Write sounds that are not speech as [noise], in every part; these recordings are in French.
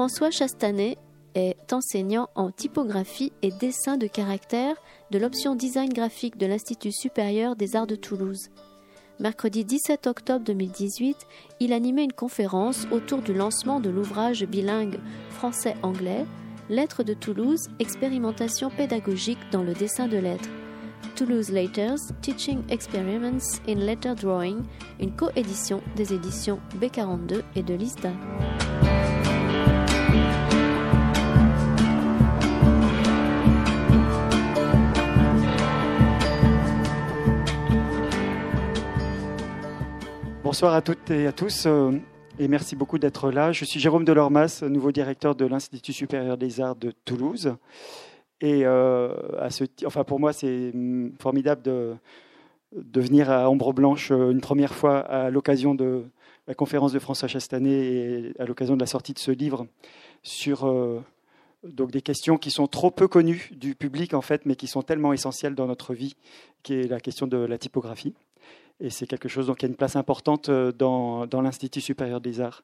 François Chastanet est enseignant en typographie et dessin de caractère de l'option design graphique de l'Institut supérieur des arts de Toulouse. Mercredi 17 octobre 2018, il animait une conférence autour du lancement de l'ouvrage bilingue français-anglais Lettres de Toulouse, expérimentation pédagogique dans le dessin de lettres. Toulouse Letters, Teaching Experiments in Letter Drawing, une coédition des éditions B42 et de l'ISDA. Bonsoir à toutes et à tous euh, et merci beaucoup d'être là. Je suis Jérôme Delormas, nouveau directeur de l'Institut supérieur des arts de Toulouse. Et euh, enfin pour moi, c'est mm, formidable de, de venir à Ombre Blanche euh, une première fois à l'occasion de la conférence de François Chastanet et à l'occasion de la sortie de ce livre sur donc des questions qui sont trop peu connues du public en fait, mais qui sont tellement essentielles dans notre vie, qui est la question de la typographie. Et c'est quelque chose qui a une place importante euh, dans, l'Institut supérieur des arts.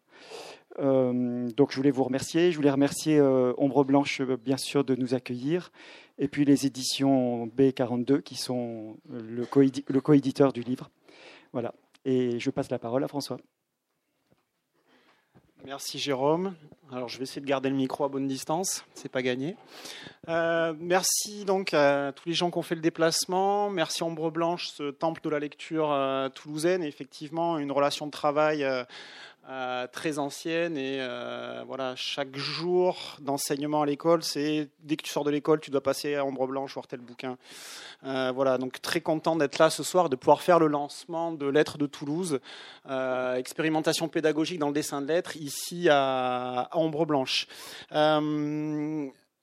Euh, donc je voulais vous remercier. Je voulais remercier euh, Ombre Blanche, bien sûr, de nous accueillir. Et puis les éditions B42, qui sont le co-éditeur du livre. Voilà. Et je passe la parole à François. Merci Jérôme. Alors je vais essayer de garder le micro à bonne distance, c'est pas gagné. Euh, merci donc à tous les gens qui ont fait le déplacement. Merci Ombre Blanche, ce temple de la lecture euh, toulousaine. effectivement, une relation de travail euh, euh, très ancienne et euh, voilà chaque jour d'enseignement à l'école c'est dès que tu sors de l'école tu dois passer à ombre blanche voir tel bouquin. Euh, voilà donc très content d'être là ce soir de pouvoir faire le lancement de lettres de Toulouse expérimentation pédagogique dans le dessin de lettres ici à, à ombre blanche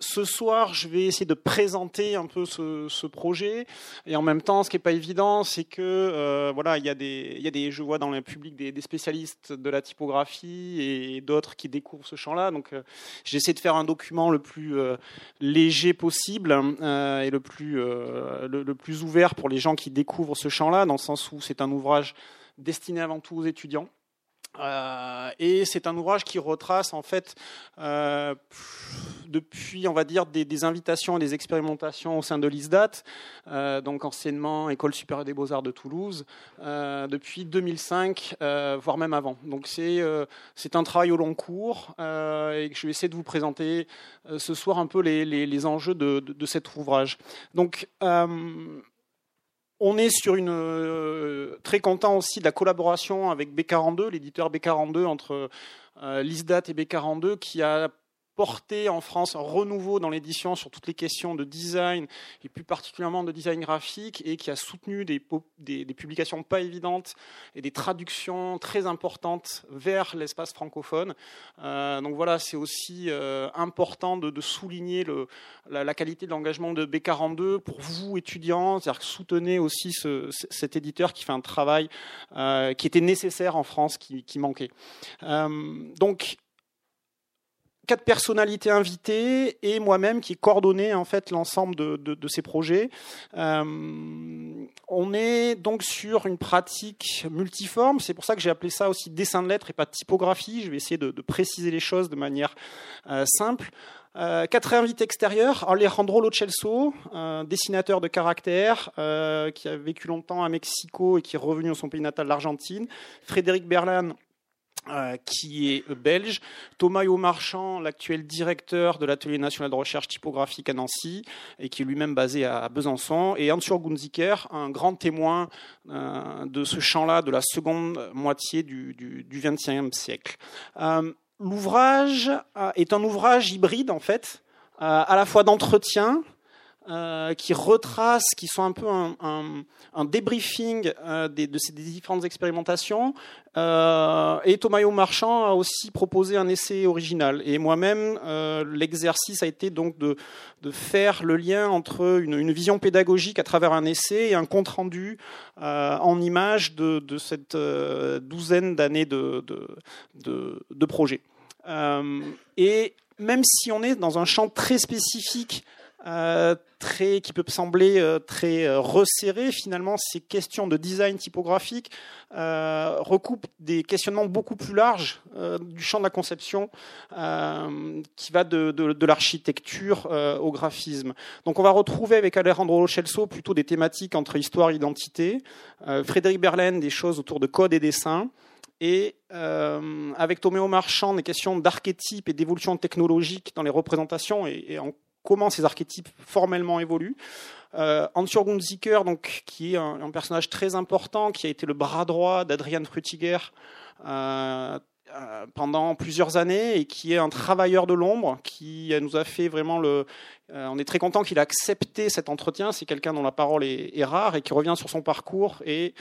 ce soir, je vais essayer de présenter un peu ce, projet. Et en même temps, ce qui n'est pas évident, c'est que euh, voilà, il y, a des, y je vois dans le public des, spécialistes de la typographie et d'autres qui découvrent ce champ-là. Donc, euh, j'essaie de faire un document le plus euh, léger possible et le plus, le, plus ouvert pour les gens qui découvrent ce champ-là, dans le sens où c'est un ouvrage destiné avant tout aux étudiants. Euh, et c'est un ouvrage qui retrace en fait euh, depuis, on va dire, des, invitations et des expérimentations au sein de l'ISDAT, euh, donc anciennement École supérieure des beaux-arts de Toulouse, depuis 2005, voire même avant. Donc c'est c'est un travail au long cours et je vais essayer de vous présenter ce soir un peu les, les, enjeux de, de, de, cet ouvrage. Donc on est sur une euh, très content aussi de la collaboration avec B42, l'éditeur B42 entre euh, l'ISDAT et B42, qui a porté en France un renouveau dans l'édition sur toutes les questions de design et plus particulièrement de design graphique et qui a soutenu des, publications pas évidentes et des traductions très importantes vers l'espace francophone. Euh, donc voilà, c'est aussi euh, important de, souligner la, qualité de l'engagement de B42 pour vous étudiants, c'est-à-dire que soutenez aussi cet éditeur qui fait un travail euh, qui était nécessaire en France, qui, qui manquait. donc quatre personnalités invitées et moi-même qui coordonnais en fait l'ensemble de, ces projets. Euh, on est donc sur une pratique multiforme. C'est pour ça que j'ai appelé ça aussi dessin de lettres et pas typographie. Je vais essayer de, préciser les choses de manière euh, simple. Euh, quatre invités extérieurs. Alejandro Locelso, dessinateur de caractère qui a vécu longtemps à Mexico et qui est revenu dans son pays natal, l'Argentine. Frédéric Berlan, euh, qui est belge, Thomas Marchand, l'actuel directeur de l'Atelier national de recherche typographique à Nancy, et qui est lui-même basé à Besançon, et Ansur Gunziker, un grand témoin euh, de ce champ-là de la seconde moitié du XXe siècle. Euh, l'ouvrage est un ouvrage hybride, en fait, à la fois d'entretien, euh, qui retracent, qui sont un peu un, un, débriefing euh, de ces différentes expérimentations. Euh, et Thomas Marchand a aussi proposé un essai original. Et moi-même, euh, l'exercice a été donc de, faire le lien entre une, vision pédagogique à travers un essai et un compte rendu en images de, cette douzaine d'années de, de, de, de projet. et même si on est dans un champ très spécifique euh, qui peut sembler euh, très euh, resserré. Finalement, ces questions de design typographique recoupent des questionnements beaucoup plus larges du champ de la conception, qui va de, l'architecture au graphisme. Donc, on va retrouver avec Alejandro Lochelso plutôt des thématiques entre histoire et identité. Frédéric Berlin, des choses autour de code et dessin et avec Toméo Marchand, des questions d'archétype et d'évolution technologique dans les représentations et, et en comment ces archétypes formellement évoluent. Euh, Hans-Jürgen donc, qui est un, personnage très important, qui a été le bras droit d'Adrian Frutiger euh, pendant plusieurs années et qui est un travailleur de l'ombre, qui nous a fait vraiment le, euh, on est très content qu'il ait accepté cet entretien. C'est quelqu'un dont la parole est, rare et qui revient sur son parcours et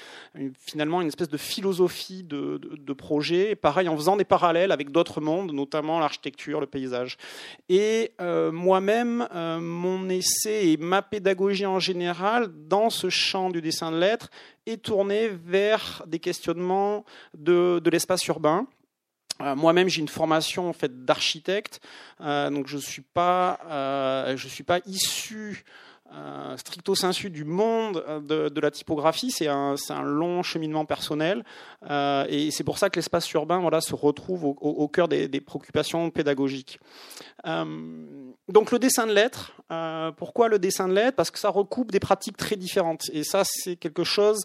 finalement une espèce de philosophie de, projet. pareil, en faisant des parallèles avec d'autres mondes, notamment l'architecture, le paysage. Et euh, moi-même, euh, mon essai et ma pédagogie en général dans ce champ du dessin de lettres est tourné vers des questionnements de l'espace urbain. Euh, moi-même, j'ai une formation en fait d'architecte, euh, donc je suis pas, euh, je suis pas issu stricto sensu du monde de, la typographie. C'est un, un, long cheminement personnel, et c'est pour ça que l'espace urbain, voilà, se retrouve au, cœur des, des, préoccupations pédagogiques. donc le dessin de lettres. pourquoi le dessin de lettres? Parce que ça recoupe des pratiques très différentes, et ça, c'est quelque chose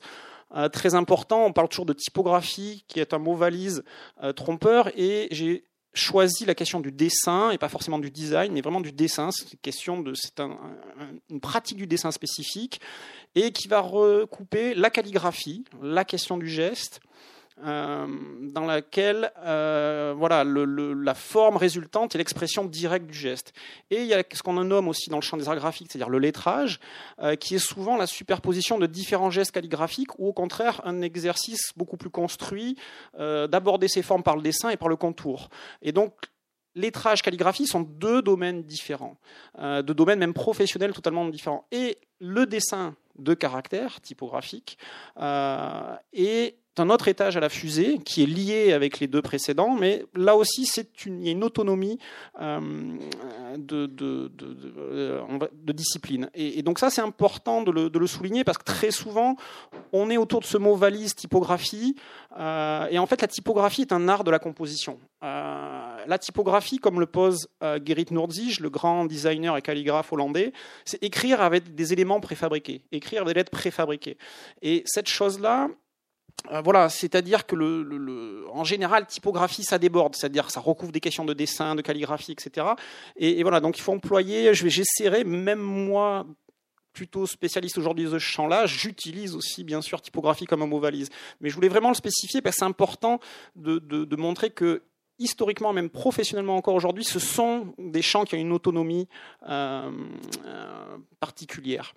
euh, très important. On parle toujours de typographie, qui est un mot valise euh, trompeur, et j'ai choisi la question du dessin et pas forcément du design, mais vraiment du dessin. C'est une question de, c'est une pratique du dessin spécifique et qui va recouper la calligraphie, la question du geste, dans laquelle euh, voilà, la forme résultante est l'expression directe du geste. Et il y a ce qu'on nomme aussi dans le champ des arts graphiques, c'est-à-dire le lettrage, euh, qui est souvent la superposition de différents gestes calligraphiques ou au contraire un exercice beaucoup plus construit d'aborder ces formes par le dessin et par le contour. Et donc lettrage, calligraphie sont deux domaines différents, deux domaines même professionnels totalement différents. Et le dessin de caractère typographique est un autre étage à la fusée qui est lié avec les deux précédents, mais là aussi une, il y a une autonomie euh, de, de, discipline. Et, donc ça c'est important de le, souligner parce que très souvent on est autour de ce mot valise typographie euh, et en fait la typographie est un art de la composition. Euh, la typographie, comme le pose Gerrit Nurdzig, le grand designer et calligraphe hollandais, c'est écrire avec des éléments préfabriqués, écrire avec des lettres préfabriquées. Et cette chose-là, euh, voilà, c'est-à-dire que le, en général, typographie, ça déborde, c'est-à-dire ça recouvre des questions de dessin, de calligraphie, etc. Et, voilà, donc il faut employer, j'essaierai, même moi, plutôt spécialiste aujourd'hui de ce champ-là, j'utilise aussi bien sûr typographie comme un mot valise. Mais je voulais vraiment le spécifier parce que c'est important de, montrer que historiquement, même professionnellement encore aujourd'hui, ce sont des champs qui ont une autonomie euh, euh, particulière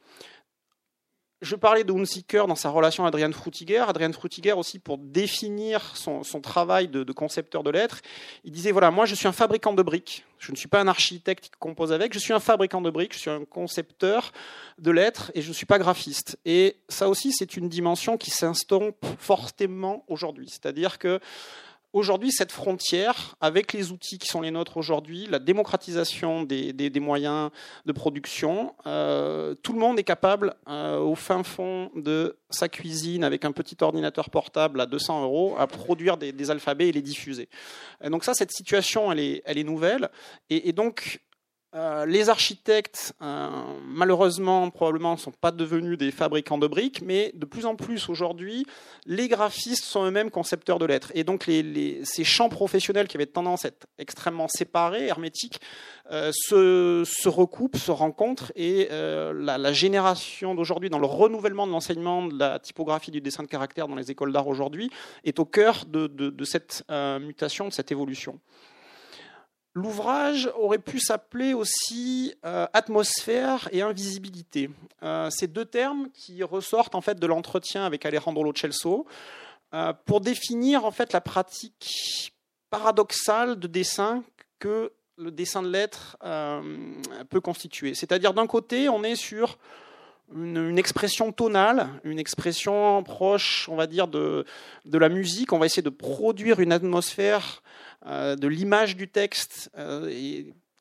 je parlais de Hunziker dans sa relation à Adrian Frutiger. Adrian Frutiger aussi, pour définir son, travail de, concepteur de lettres, il disait, voilà, moi je suis un fabricant de briques. Je ne suis pas un architecte qui compose avec, je suis un fabricant de briques, je suis un concepteur de lettres et je ne suis pas graphiste. Et ça aussi, c'est une dimension qui s'instaure fortement aujourd'hui. C'est-à-dire que Aujourd'hui, cette frontière, avec les outils qui sont les nôtres aujourd'hui, la démocratisation des, moyens de production, euh, tout le monde est capable, euh, au fin fond de sa cuisine, avec un petit ordinateur portable à 200 euros, à produire des, alphabets et les diffuser. donc ça, cette situation, elle est, elle est nouvelle. Et donc, euh, les architectes, euh, malheureusement, probablement, ne sont pas devenus des fabricants de briques, mais de plus en plus aujourd'hui, les graphistes sont eux-mêmes concepteurs de lettres. Et donc, ces champs professionnels qui avaient tendance à être extrêmement séparés, hermétiques, euh, se, recoupent, se rencontrent, et la, génération d'aujourd'hui, dans le renouvellement de l'enseignement de la typographie du dessin de caractère dans les écoles d'art aujourd'hui, est au cœur de cette mutation, de cette évolution. L'ouvrage aurait pu s'appeler aussi euh, atmosphère et invisibilité. Euh, ces deux termes qui ressortent en fait de l'entretien avec Alejandro Lo euh, pour définir en fait la pratique paradoxale de dessin que le dessin de lettres peut constituer. C'est-à-dire d'un côté, on est sur une, expression tonale, une expression proche, on va dire, de, de la musique. On va essayer de produire une atmosphère de l'image du texte, euh,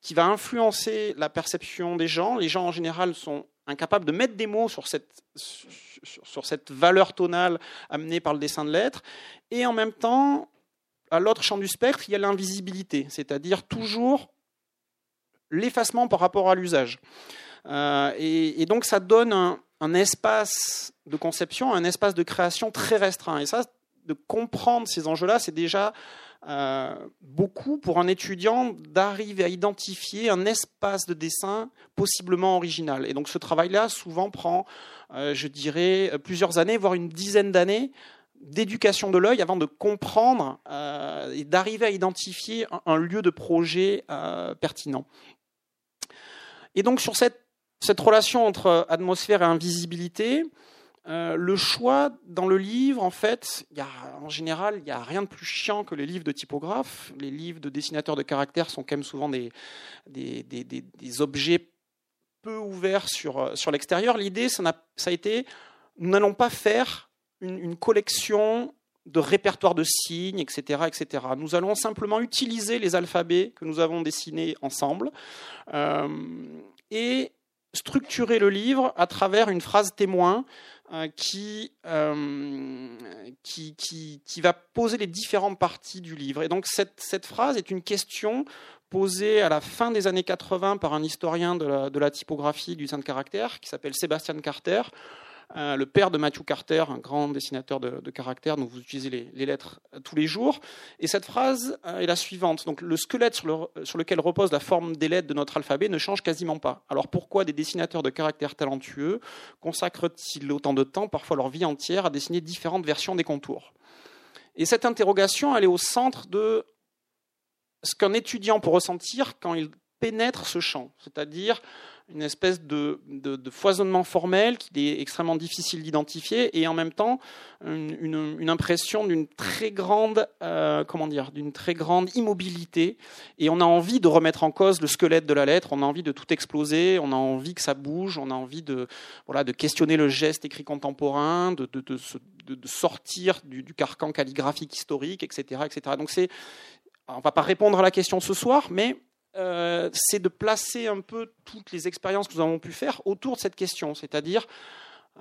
qui va influencer la perception des gens. Les gens en général sont incapables de mettre des mots sur cette, sur cette valeur tonale amenée par le dessin de lettres. Et en même temps, à l'autre champ du spectre, il y a l'invisibilité, c'est-à-dire toujours l'effacement par rapport à l'usage. Euh, et, donc ça donne un, espace de conception, un espace de création très restreint. Et ça, de comprendre ces enjeux-là, c'est déjà euh, beaucoup pour un étudiant d'arriver à identifier un espace de dessin possiblement original. Et donc ce travail-là souvent prend, euh, je dirais, plusieurs années, voire une dizaine d'années d'éducation de l'œil avant de comprendre et d'arriver à identifier un, lieu de projet pertinent. Et donc sur cette relation entre atmosphère et invisibilité, euh, le choix dans le livre, en fait, y a, en général, il n'y a rien de plus chiant que les livres de typographes. Les livres de dessinateurs de caractères sont quand même souvent des, des, objets peu ouverts sur, sur l'extérieur. L'idée, ça, a été, nous n'allons pas faire une, collection de répertoires de signes, etc., etc. Nous allons simplement utiliser les alphabets que nous avons dessinés ensemble euh, et structurer le livre à travers une phrase témoin euh, qui, euh, qui, qui, qui, va poser les différentes parties du livre. Et donc cette, cette phrase est une question posée à la fin des années 80 par un historien de la, de la typographie du sein de caractère qui s'appelle Sébastien Carter. Euh, le père de Matthew Carter, un grand dessinateur de, caractères, dont vous utilisez les, lettres euh, tous les jours. Et cette phrase euh, est la suivante. Donc, le squelette sur, sur, lequel repose la forme des lettres de notre alphabet ne change quasiment pas. Alors pourquoi des dessinateurs de caractères talentueux consacrent-ils autant de temps, parfois leur vie entière, à dessiner différentes versions des contours? Et cette interrogation, elle est au centre de ce qu'un étudiant peut ressentir quand il pénètre ce champ, c'est-à-dire une espèce de, foisonnement formel qui est extrêmement difficile d'identifier et en même temps une, impression d'une très grande euh, comment dire d'une très grande immobilité. Et on a envie de remettre en cause le squelette de la lettre on a envie de tout exploser on a envie que ça bouge on a envie de voilà de questionner le geste écrit contemporain de, de, de sortir du, du, carcan calligraphique historique etc etc donc c'est on va pas répondre à la question ce soir mais euh, c'est de placer un peu toutes les expériences que nous avons pu faire autour de cette question, c'est-à-dire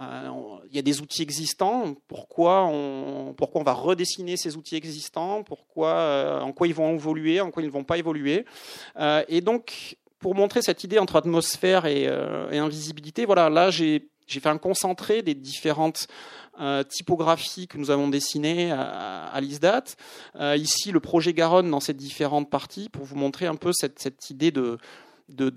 euh, il y a des outils existants, pourquoi on, pourquoi on va redessiner ces outils existants, pourquoi, euh, en quoi ils vont évoluer, en quoi ils ne vont pas évoluer? et donc, pour montrer cette idée entre atmosphère et, et invisibilité, voilà, là j'ai fait un concentré des différentes euh, typographie que nous avons dessinée à, l'ISDAT. Euh, ici, le projet Garonne dans ses différentes parties pour vous montrer un peu cette, idée de,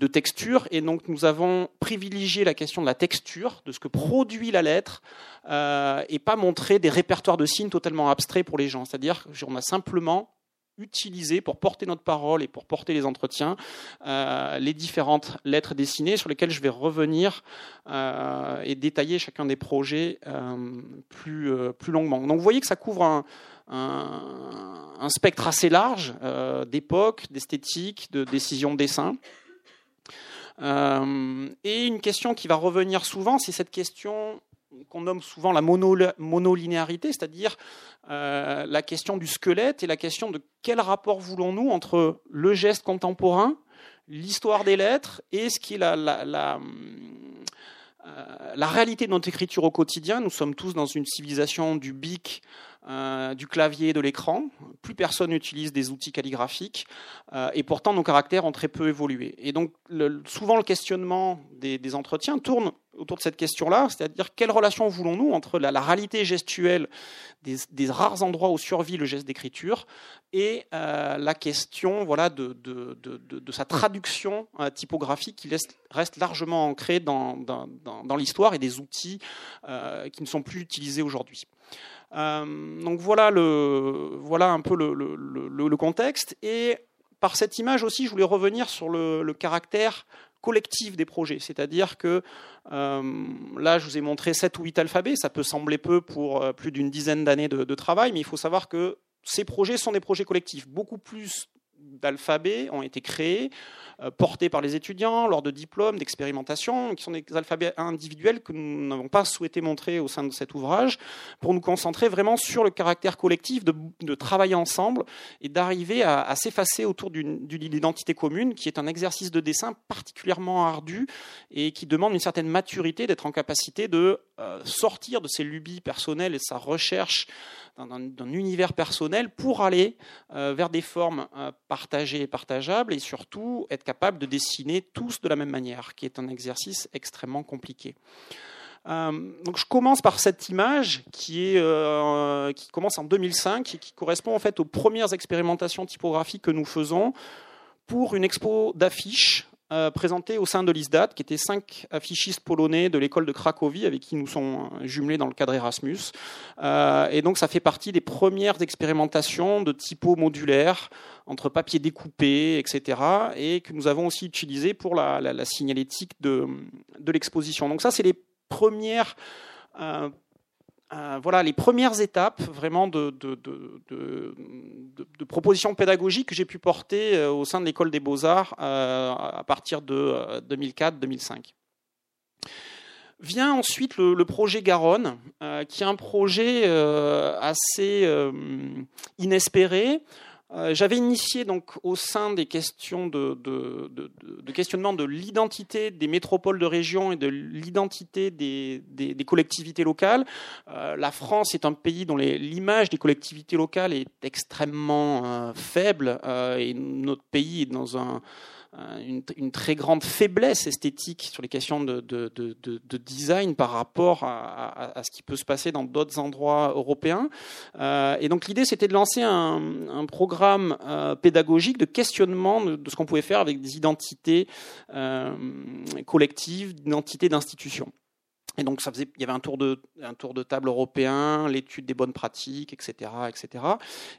texture. Et donc, nous avons privilégié la question de la texture, de ce que produit la lettre, euh, et pas montré des répertoires de signes totalement abstraits pour les gens. C'est-à-dire qu'on a simplement utiliser pour porter notre parole et pour porter les entretiens euh, les différentes lettres dessinées sur lesquelles je vais revenir euh, et détailler chacun des projets euh, plus, plus longuement. Donc vous voyez que ça couvre un, un, spectre assez large d'époque, d'esthétique, de décision de dessin. et une question qui va revenir souvent, c'est cette question qu'on nomme souvent la monolinéarité, c'est-à-dire euh, la question du squelette et la question de quel rapport voulons-nous entre le geste contemporain, l'histoire des lettres et ce qui est la, la, euh, la réalité de notre écriture au quotidien. Nous sommes tous dans une civilisation du bic, euh, du clavier, de l'écran. Plus personne n'utilise des outils calligraphiques euh, et pourtant nos caractères ont très peu évolué. Et donc souvent le questionnement des, entretiens tourne autour de cette question-là, c'est-à-dire quelle relation voulons-nous entre la, réalité gestuelle des, rares endroits où survit le geste d'écriture et euh, la question voilà, de, sa traduction typographique qui reste largement ancrée dans l'histoire et des outils qui ne sont plus utilisés aujourd'hui. Euh, donc voilà, un peu le, contexte. Et par cette image aussi, je voulais revenir sur le, caractère collectif des projets. C'est-à-dire que euh, là, je vous ai montré 7 ou 8 alphabets. Ça peut sembler peu pour euh, plus d'une dizaine d'années de, de, travail, mais il faut savoir que ces projets sont des projets collectifs, beaucoup plus d'alphabets ont été créés euh, portés par les étudiants lors de diplômes, d'expérimentations, qui sont des alphabets individuels que nous n'avons pas souhaité montrer au sein de cet ouvrage, pour nous concentrer vraiment sur le caractère collectif de, travailler ensemble et d'arriver à, s'effacer autour d'une identité commune, qui est un exercice de dessin particulièrement ardu et qui demande une certaine maturité d'être en capacité de euh, sortir de ses lubies personnelles et sa recherche d'un univers personnel pour aller euh, vers des formes euh, partagées et partageables et surtout être capable de dessiner tous de la même manière, qui est un exercice extrêmement compliqué. Euh, donc je commence par cette image qui, commence en 2005 et qui correspond en fait aux premières expérimentations typographiques que nous faisons pour une expo d'affiches euh, présenté au sein de l'ISDAT, qui étaient cinq affichistes polonais de l'école de Cracovie, avec qui nous sommes jumelés dans le cadre Erasmus. Euh, et donc, ça fait partie des premières expérimentations de typo modulaire entre papier découpé, etc., et que nous avons aussi utilisé pour la, signalétique de, l'exposition. Donc ça, c'est les premières euh, euh, voilà les premières étapes vraiment de, propositions pédagogiques que j'ai pu porter euh, au sein de l'école des beaux-arts euh, à partir de 2004-2005. Vient ensuite le, projet Garonne, qui est un projet assez inespéré, euh, j'avais initié donc au sein des questions de, questionnement de l'identité des métropoles de région et de l'identité des, collectivités locales. Euh, la France est un pays dont l'image des collectivités locales est extrêmement euh, faible et notre pays est dans un euh, une, très grande faiblesse esthétique sur les questions de, design par rapport à, ce qui peut se passer dans d'autres endroits européens. Euh, et donc l'idée, c'était de lancer un, programme euh, pédagogique de questionnement de, ce qu'on pouvait faire avec des identités collectives, d'identités d'institutions. Et donc, ça faisait, il y avait un tour de, un tour de table européen, l'étude des bonnes pratiques, etc., etc.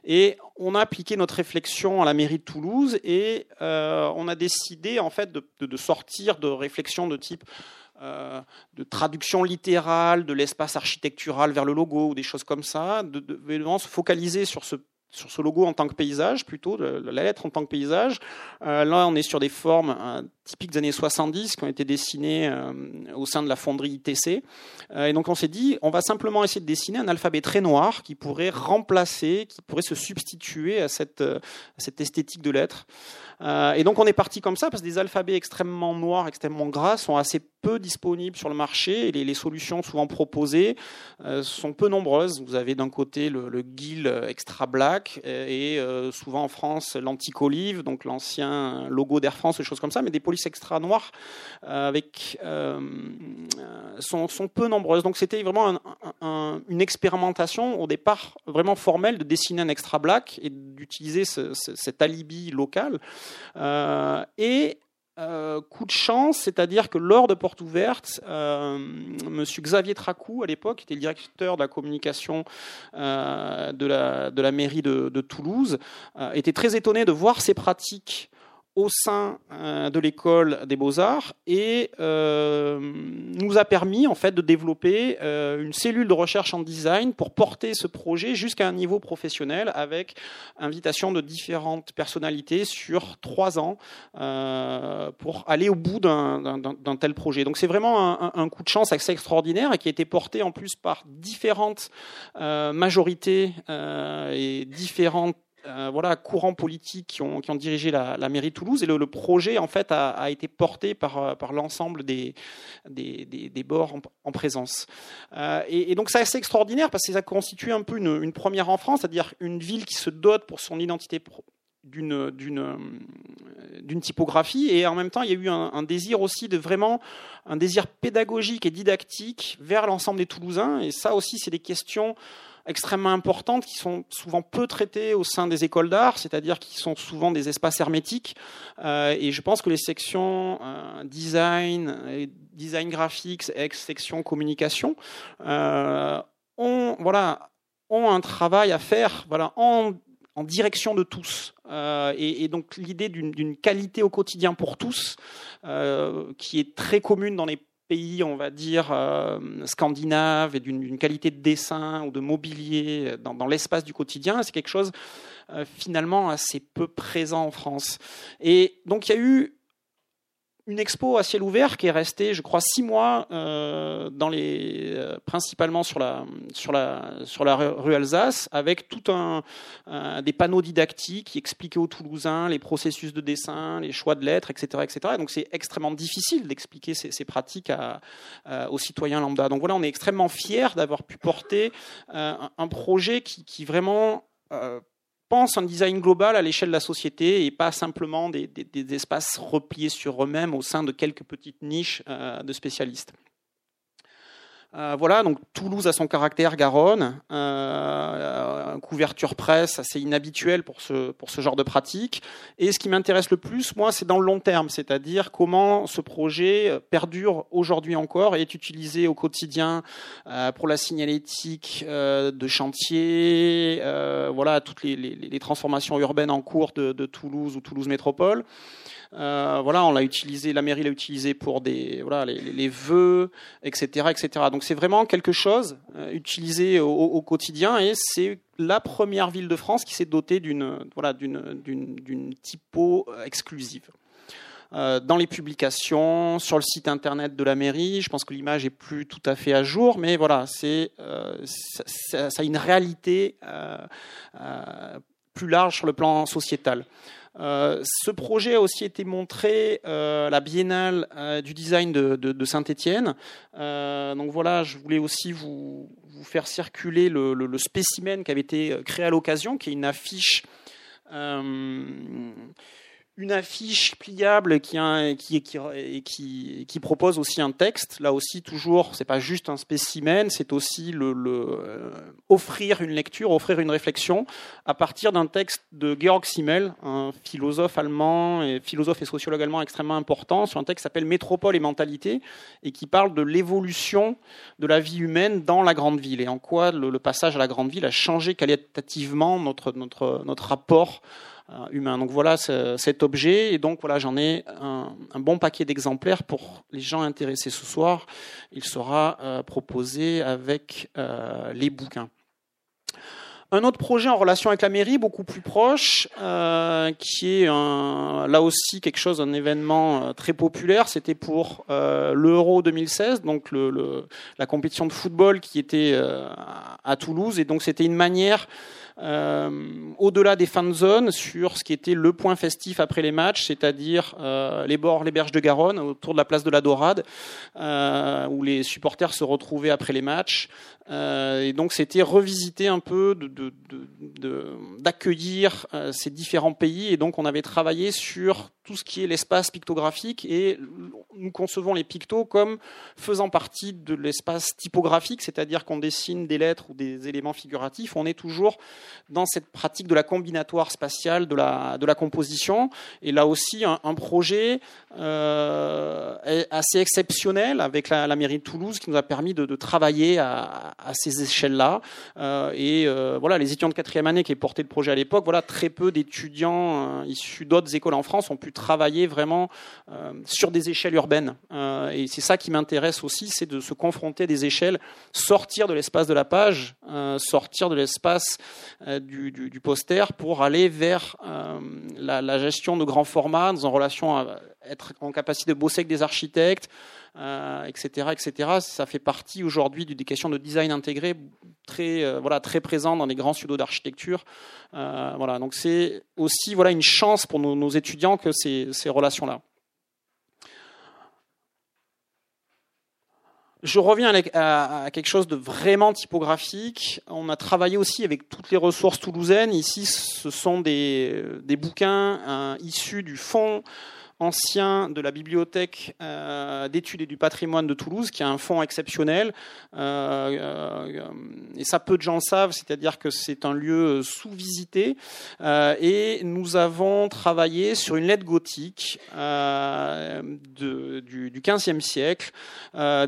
Et on a appliqué notre réflexion à la mairie de Toulouse et euh, on a décidé en fait de, de, sortir de réflexions de type euh, de traduction littérale de l'espace architectural vers le logo ou des choses comme ça, de, de, de se focaliser sur ce sur ce logo en tant que paysage, plutôt, la lettre en tant que paysage. Euh, là, on est sur des formes euh, typiques des années 70 qui ont été dessinées euh, au sein de la fonderie ITC. et donc, on s'est dit, on va simplement essayer de dessiner un alphabet très noir qui pourrait remplacer, qui pourrait se substituer à cette, cette esthétique de lettres. Et donc, on est parti comme ça parce que des alphabets extrêmement noirs, extrêmement gras sont assez peu disponibles sur le marché et les, solutions souvent proposées sont peu nombreuses. Vous avez d'un côté le, le GIL extra black et euh, souvent en France l'anticolive, donc l'ancien logo d'Air France, des choses comme ça, mais des polices extra noires euh, avec, euh, sont, peu nombreuses. Donc c'était vraiment une expérimentation au départ vraiment formelle de dessiner un extra black et d'utiliser cet alibi local. Et euh, coup de chance, c'est-à-dire que lors de Porte Ouverte, euh, Monsieur Xavier Tracou, à l'époque, était le directeur de la communication euh, de, la, mairie de, Toulouse, euh, était très étonné de voir ces pratiques au sein euh, de l'école des beaux-arts et euh, nous a permis en fait de développer euh, une cellule de recherche en design pour porter ce projet jusqu'à un niveau professionnel avec invitation de différentes personnalités sur trois ans pour aller au bout d'un tel projet. Donc c'est vraiment un, un, coup de chance assez extraordinaire et qui a été porté en plus par différentes majorités et différentes euh, voilà, courants politiques qui ont, qui ont dirigé la, mairie de Toulouse. Et le, projet, en fait, a, été porté par, euh, l'ensemble des, bords en, présence. Euh, et, donc, c'est assez extraordinaire parce que ça constitue un peu une, première en France, c'est-à-dire une ville qui se dote pour son identité d'une d'une typographie et en même temps il y a eu un, un, désir aussi de vraiment un désir pédagogique et didactique vers l'ensemble des Toulousains et ça aussi c'est des questions extrêmement importantes qui sont souvent peu traitées au sein des écoles d'art, c'est-à-dire qui sont souvent des espaces hermétiques. Euh, et je pense que les sections euh, design, design graphique, section communication euh, ont, voilà, ont un travail à faire voilà, en, direction de tous. Et, donc l'idée d'une qualité au quotidien pour tous, qui est très commune dans les pays, on va dire, euh, scandinave et d'une qualité de dessin ou de mobilier dans, dans l'espace du quotidien. C'est quelque chose euh, finalement assez peu présent en France. Et donc il y a eu une expo à ciel ouvert qui est restée, je crois, six mois euh, dans les, euh, principalement sur la, sur, la, sur la rue Alsace, avec tout un, des panneaux didactiques qui expliquaient aux Toulousains les processus de dessin, les choix de lettres, etc., etc. Et donc c'est extrêmement difficile d'expliquer ces, ces, pratiques à, aux citoyens lambda. Donc voilà, on est extrêmement fiers d'avoir pu porter euh, un projet qui, qui vraiment euh, pense un design global à l'échelle de la société et pas simplement des, espaces repliés sur eux-mêmes au sein de quelques petites niches euh, de spécialistes. Euh, voilà, donc Toulouse a son caractère Garonne, euh, couverture presse assez inhabituelle pour ce, pour ce genre de pratique. Et ce qui m'intéresse le plus, moi, c'est dans le long terme, c'est-à-dire comment ce projet perdure aujourd'hui encore et est utilisé au quotidien euh, pour la signalétique euh, de chantier, euh, voilà, toutes les, les, les, transformations urbaines en cours de, de Toulouse ou Toulouse Métropole. Euh, voilà, on l'a utilisé, la mairie l'a utilisé pour des, voilà, les, vœux, etc., etc. Donc c'est vraiment quelque chose euh, utilisé au, quotidien et c'est la première ville de France qui s'est dotée d'une, voilà, d'une, typo exclusive. Euh, dans les publications, sur le site internet de la mairie. Je pense que l'image est plus tout à fait à jour, mais voilà, c'est ça, a une réalité plus large sur le plan sociétal. Euh, ce projet a aussi été montré euh, à la Biennale euh, du design de, Saint-Étienne. donc voilà, je voulais aussi vous, faire circuler le, le, le, spécimen qui avait été créé à l'occasion, qui est une affiche une affiche pliable qui, propose aussi un texte. Là aussi, toujours, c'est pas juste un spécimen, c'est aussi euh, offrir une lecture, offrir une réflexion à partir d'un texte de Georg Simmel, un philosophe allemand et philosophe et sociologue allemand extrêmement important, sur un texte qui s'appelle Métropole et mentalité et qui parle de l'évolution de la vie humaine dans la grande ville et en quoi le, passage à la grande ville a changé qualitativement notre rapport humain. Donc voilà cet objet, et donc voilà, j'en ai un, bon paquet d'exemplaires pour les gens intéressés ce soir. Il sera euh, proposé avec euh, les bouquins. Un autre projet en relation avec la mairie, beaucoup plus proche, euh, qui est là aussi quelque chose, un événement très populaire. C'était pour euh, l'Euro 2016, donc la compétition de football qui était euh, à Toulouse. Et donc c'était une manière euh, au-delà des fan zones sur ce qui était le point festif après les matchs, c'est-à-dire euh, les bords, les berges de Garonne, autour de la place de la Dorade, euh, où les supporters se retrouvaient après les matchs. Euh, et donc c'était revisiter un peu, d'accueillir de, ces différents pays. Et donc on avait travaillé sur tout ce qui est l'espace pictographique et nous concevons les pictos comme faisant partie de l'espace typographique, c'est-à-dire qu'on dessine des lettres ou des éléments figuratifs. On est toujours dans cette pratique de la combinatoire spatiale, de la, composition. Et là aussi, un, projet euh, assez exceptionnel avec la, mairie de Toulouse qui nous a permis de travailler à, à ces échelles-là. Euh, et euh, voilà, les étudiants de quatrième année qui porté le projet à l'époque, voilà, très peu d'étudiants euh, issus d'autres écoles en France ont pu travailler vraiment sur des échelles urbaines. Et c'est ça qui m'intéresse aussi, c'est de se confronter à des échelles, sortir de l'espace de la page, sortir de l'espace du, du, poster pour aller vers la, la, gestion de grands formats, en relation à être en capacité de bosser avec des architectes, euh, etc., etc. Ça fait partie aujourd'hui des questions de design intégré très, euh, voilà, très présent dans les grands studios d'architecture. Euh, voilà, donc c'est aussi voilà une chance pour nos, étudiants que ces, relations-là. Je reviens à, quelque chose de vraiment typographique. On a travaillé aussi avec toutes les ressources toulousaines. Ici, ce sont des, bouquins issus du fonds ancien de la bibliothèque euh, d'études et du patrimoine de Toulouse, qui a un fonds exceptionnel. Euh, euh, et ça, peu de gens savent, c'est-à-dire que c'est un lieu sous-visité. Et nous avons travaillé sur une lettre gothique du, du 15e siècle,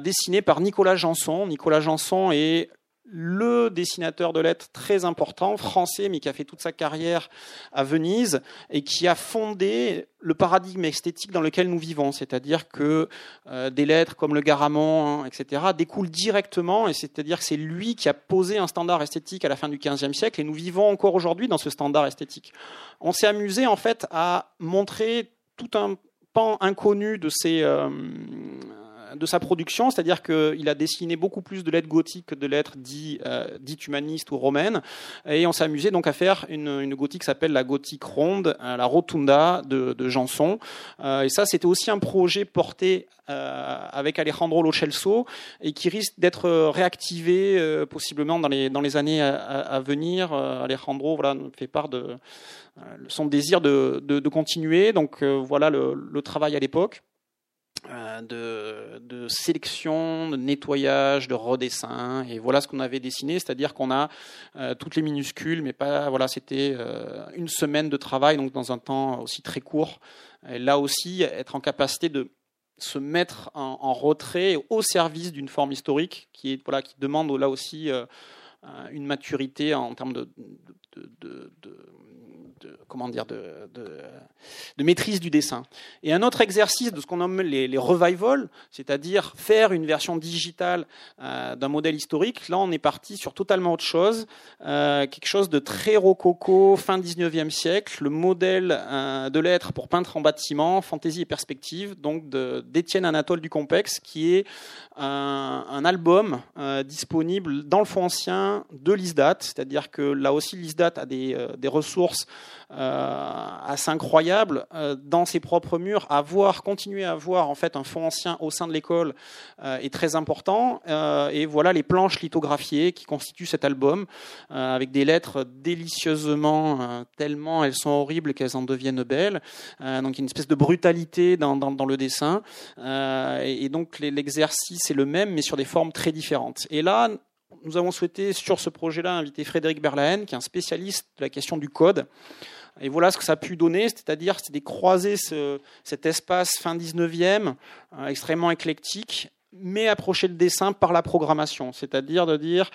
dessinée par Nicolas Janson. Nicolas Janson est le dessinateur de lettres très important, français, mais qui a fait toute sa carrière à Venise et qui a fondé le paradigme esthétique dans lequel nous vivons. C'est-à-dire que euh, des lettres comme le Garamond, hein, etc., découlent directement, et c'est-à-dire que c'est lui qui a posé un standard esthétique à la fin du XVe siècle, et nous vivons encore aujourd'hui dans ce standard esthétique. On s'est amusé en fait à montrer tout un pan inconnu de ces, euh, de sa production, c'est-à-dire qu'il a dessiné beaucoup plus de lettres gothiques que de lettres euh, dites, humanistes ou romaines, et on s'est amusé donc à faire une, une gothique qui s'appelle la gothique ronde, euh, la rotunda de, de Janson, euh, et ça c'était aussi un projet porté avec Alejandro Lochelso et qui risque d'être réactivé possiblement dans les, dans les années à, venir. Alejandro voilà, fait part de son désir de, de, continuer, donc voilà le, le travail à l'époque. Euh, de, sélection, de nettoyage, de redessin. Et voilà ce qu'on avait dessiné, c'est-à-dire qu'on a euh, toutes les minuscules, mais pas. Voilà, c'était euh, une semaine de travail, donc dans un temps aussi très court. Et là aussi, être en capacité de se mettre en, retrait au service d'une forme historique qui est voilà qui demande là aussi une maturité en termes de de, de, maîtrise du dessin. Et un autre exercice de ce qu'on nomme les, les revival, c'est-à-dire faire une version digitale euh, d'un modèle historique, là on est parti sur totalement autre chose, euh, quelque chose de très rococo, fin 19e siècle, le modèle euh, de lettres pour peintre en bâtiment, fantaisie et perspective, donc d'Étienne Anatole du Compex, qui est un, album disponible dans le fond ancien de l'ISDAT, c'est-à-dire que là aussi l'ISDAT a des, ressources assez incroyable euh, dans ses propres murs. Avoir, continuer à avoir en fait un fond ancien au sein de l'école euh, est très important. et voilà les planches lithographiées qui constituent cet album avec des lettres délicieusement, tellement elles sont horribles qu'elles en deviennent belles. donc il y a une espèce de brutalité dans, dans, dans le dessin. Et, donc l'exercice est le même mais sur des formes très différentes. Et là, nous avons souhaité, sur ce projet-là, inviter Frédéric Berlaen, qui est un spécialiste de la question du code. Et voilà ce que ça a pu donner, c'est-à-dire c'est de croiser ce, cet espace fin 19e, euh, extrêmement éclectique, mais approcher le dessin par la programmation, c'est-à-dire de dire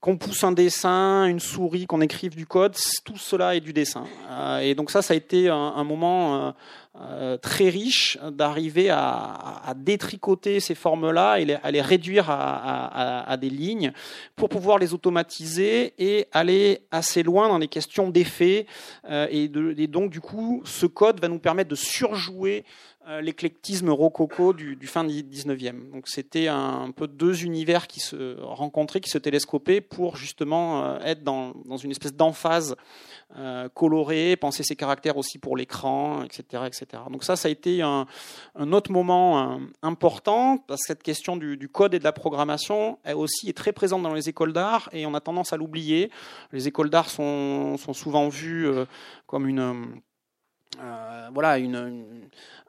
qu'on pousse un dessin, une souris, qu'on écrive du code, tout cela est du dessin. Euh, et donc ça, ça a été un, moment euh, euh, très riche d'arriver à, détricoter ces formes-là et à les réduire à, des lignes pour pouvoir les automatiser et aller assez loin dans les questions d'effets. et, donc, du coup, ce code va nous permettre de surjouer euh, l'éclectisme rococo du, du, fin 19e. Donc c'était un, peu deux univers qui se rencontraient, qui se télescopaient pour justement euh, être dans, une espèce d'emphase euh, colorée, penser ses caractères aussi pour l'écran, etc. Donc ça, ça a été un, autre moment important parce que cette question du, code et de la programmation elle aussi est très présente dans les écoles d'art et on a tendance à l'oublier. Les écoles d'art sont, sont souvent vues comme une euh, voilà,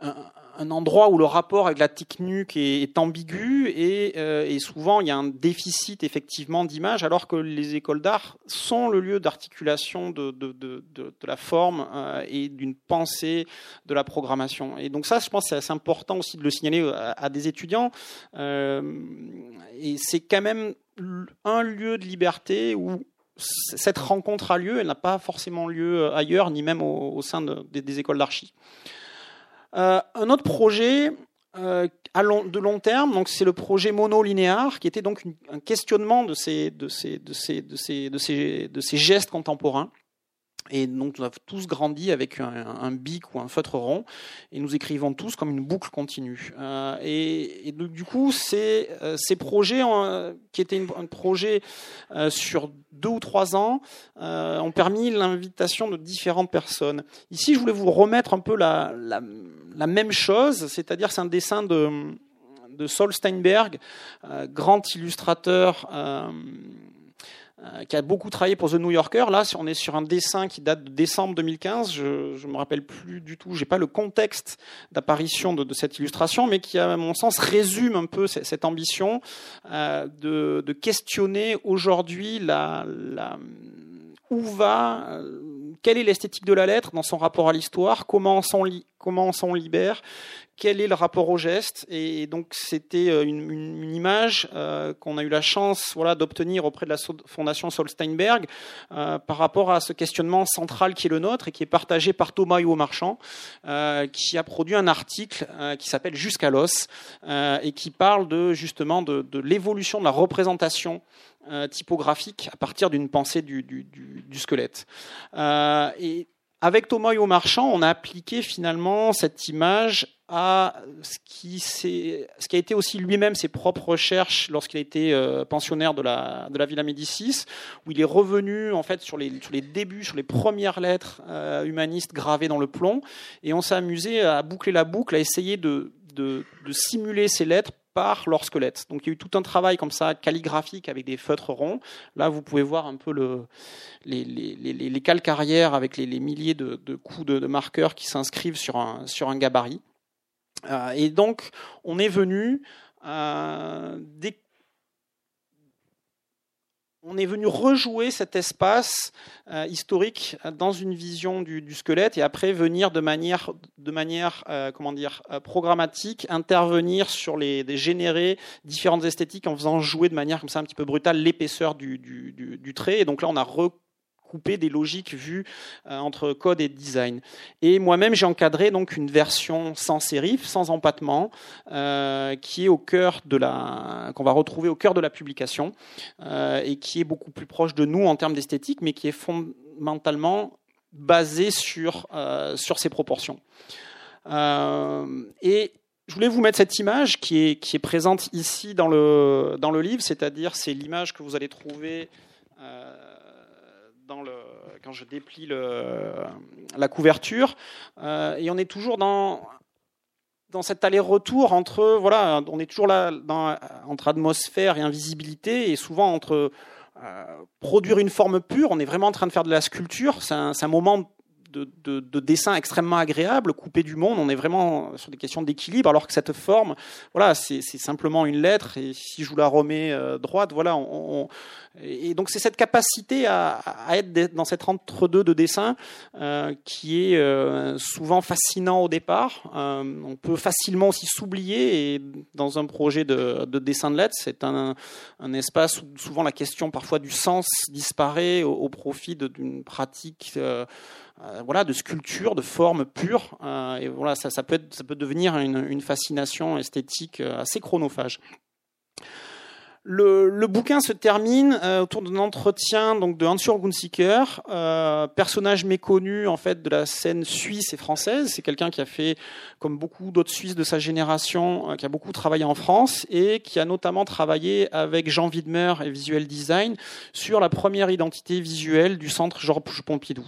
un, endroit où le rapport avec la technique est, ambigu et, euh, et, souvent il y a un déficit effectivement d'image, alors que les écoles d'art sont le lieu d'articulation de, la forme euh, et d'une pensée de la programmation. Et donc ça, je pense, c'est assez important aussi de le signaler à des étudiants. et c'est quand même un lieu de liberté où cette rencontre a lieu, elle n'a pas forcément lieu euh, ailleurs, ni même au, sein des, écoles d'archi. Euh, un autre projet euh, de long terme, donc c'est le projet monolinéaire, qui était donc un questionnement de ces, gestes contemporains. Et donc, nous avons tous grandi avec un, bic ou un feutre rond, et nous écrivons tous comme une boucle continue. Euh, et, du coup, ces, euh, ces projets, qui étaient un projet euh, sur deux ou trois ans, ont permis l'invitation de différentes personnes. Ici, je voulais vous remettre un peu la, même chose, c'est-à-dire c'est un dessin de, de Saul Steinberg, grand illustrateur euh, qui a beaucoup travaillé pour The New Yorker. Là, on est sur un dessin qui date de décembre 2015. Je ne me rappelle plus du tout. J'ai pas le contexte d'apparition de, cette illustration, mais qui, à mon sens, résume un peu cette, ambition euh, de, questionner aujourd'hui où va, euh, quelle est l'esthétique de la lettre dans son rapport à l'histoire, comment, on libère, quel est le rapport au geste. Et donc c'était euh, une, image euh, qu'on a eu la chance voilà, d'obtenir auprès de la Fondation Solsteinberg euh, par rapport à ce questionnement central qui est le nôtre et qui est partagé par Thomas Huot Marchand, qui a produit un article qui s'appelle Jusqu'à l'os et qui parle de justement de, l'évolution de la représentation typographique à partir d'une pensée du, du, du squelette. et avec Thomas Huot Marchand, on a appliqué finalement cette image à ce qui, ce qui a été aussi lui-même ses propres recherches lorsqu'il a été euh, pensionnaire de la, de la Villa Médicis, où il est revenu en fait sur les, sur les débuts, sur les premières lettres euh, humanistes gravées dans le plomb, et on s'est amusé à boucler la boucle, à essayer de, de, de simuler ces lettres par leur squelette. Donc il y a eu tout un travail comme ça calligraphique avec des feutres ronds. Là, vous pouvez voir un peu le, les, les, avec les, milliers de, coups de, marqueurs qui s'inscrivent sur un, sur un gabarit. Euh, et donc, on est venu euh, on est venu rejouer cet espace euh, historique dans une vision du, squelette et après venir de manière, de manière comment dire, programmatique intervenir sur les, générer différentes esthétiques en faisant jouer de manière comme ça un petit peu brutale l'épaisseur du, du, du, trait. Et donc là, on a couper des logiques vues euh, entre code et design. Et moi-même, j'ai encadré donc une version sans sérif, sans empattement, euh, qui est au cœur de la, qu'on va retrouver au cœur de la publication euh, et qui est beaucoup plus proche de nous en termes d'esthétique, mais qui est fondamentalement basé sur sur ces proportions. et je voulais vous mettre cette image qui est, qui est présente ici dans le, dans le livre, c'est-à-dire c'est l'image que vous allez trouver quand je déplie la couverture. Euh, et on est toujours dans, dans cet aller-retour entre, voilà, on est toujours là entre atmosphère et invisibilité, et souvent entre euh, produire une forme pure, on est vraiment en train de faire de la sculpture. C'est un, un, moment de, dessin extrêmement agréable, coupé du monde. On est vraiment sur des questions d'équilibre, alors que cette forme, voilà, c'est simplement une lettre. Et si je vous la remets euh, droite, voilà, on, et donc c'est cette capacité à, être dans cet entre-deux de dessin euh, qui est euh, souvent fascinant au départ. on peut facilement aussi s'oublier. Et dans un projet de, dessin de lettres, c'est un, espace où souvent la question parfois du sens disparaît au, profit d'une pratique. Euh, voilà, de sculpture, de forme pure. Euh, et voilà, ça, peut être, ça peut devenir une, fascination esthétique euh, assez chronophage. Le, le, bouquin se termine euh, autour d'un entretien donc de Hans-Jürgen euh, personnage méconnu en fait de la scène suisse et française. C'est quelqu'un qui a fait, comme beaucoup d'autres Suisses de sa génération, euh, qui a beaucoup travaillé en France et qui a notamment travaillé avec Jean Widmer et Visual Design sur la première identité visuelle du centre Georges Pompidou.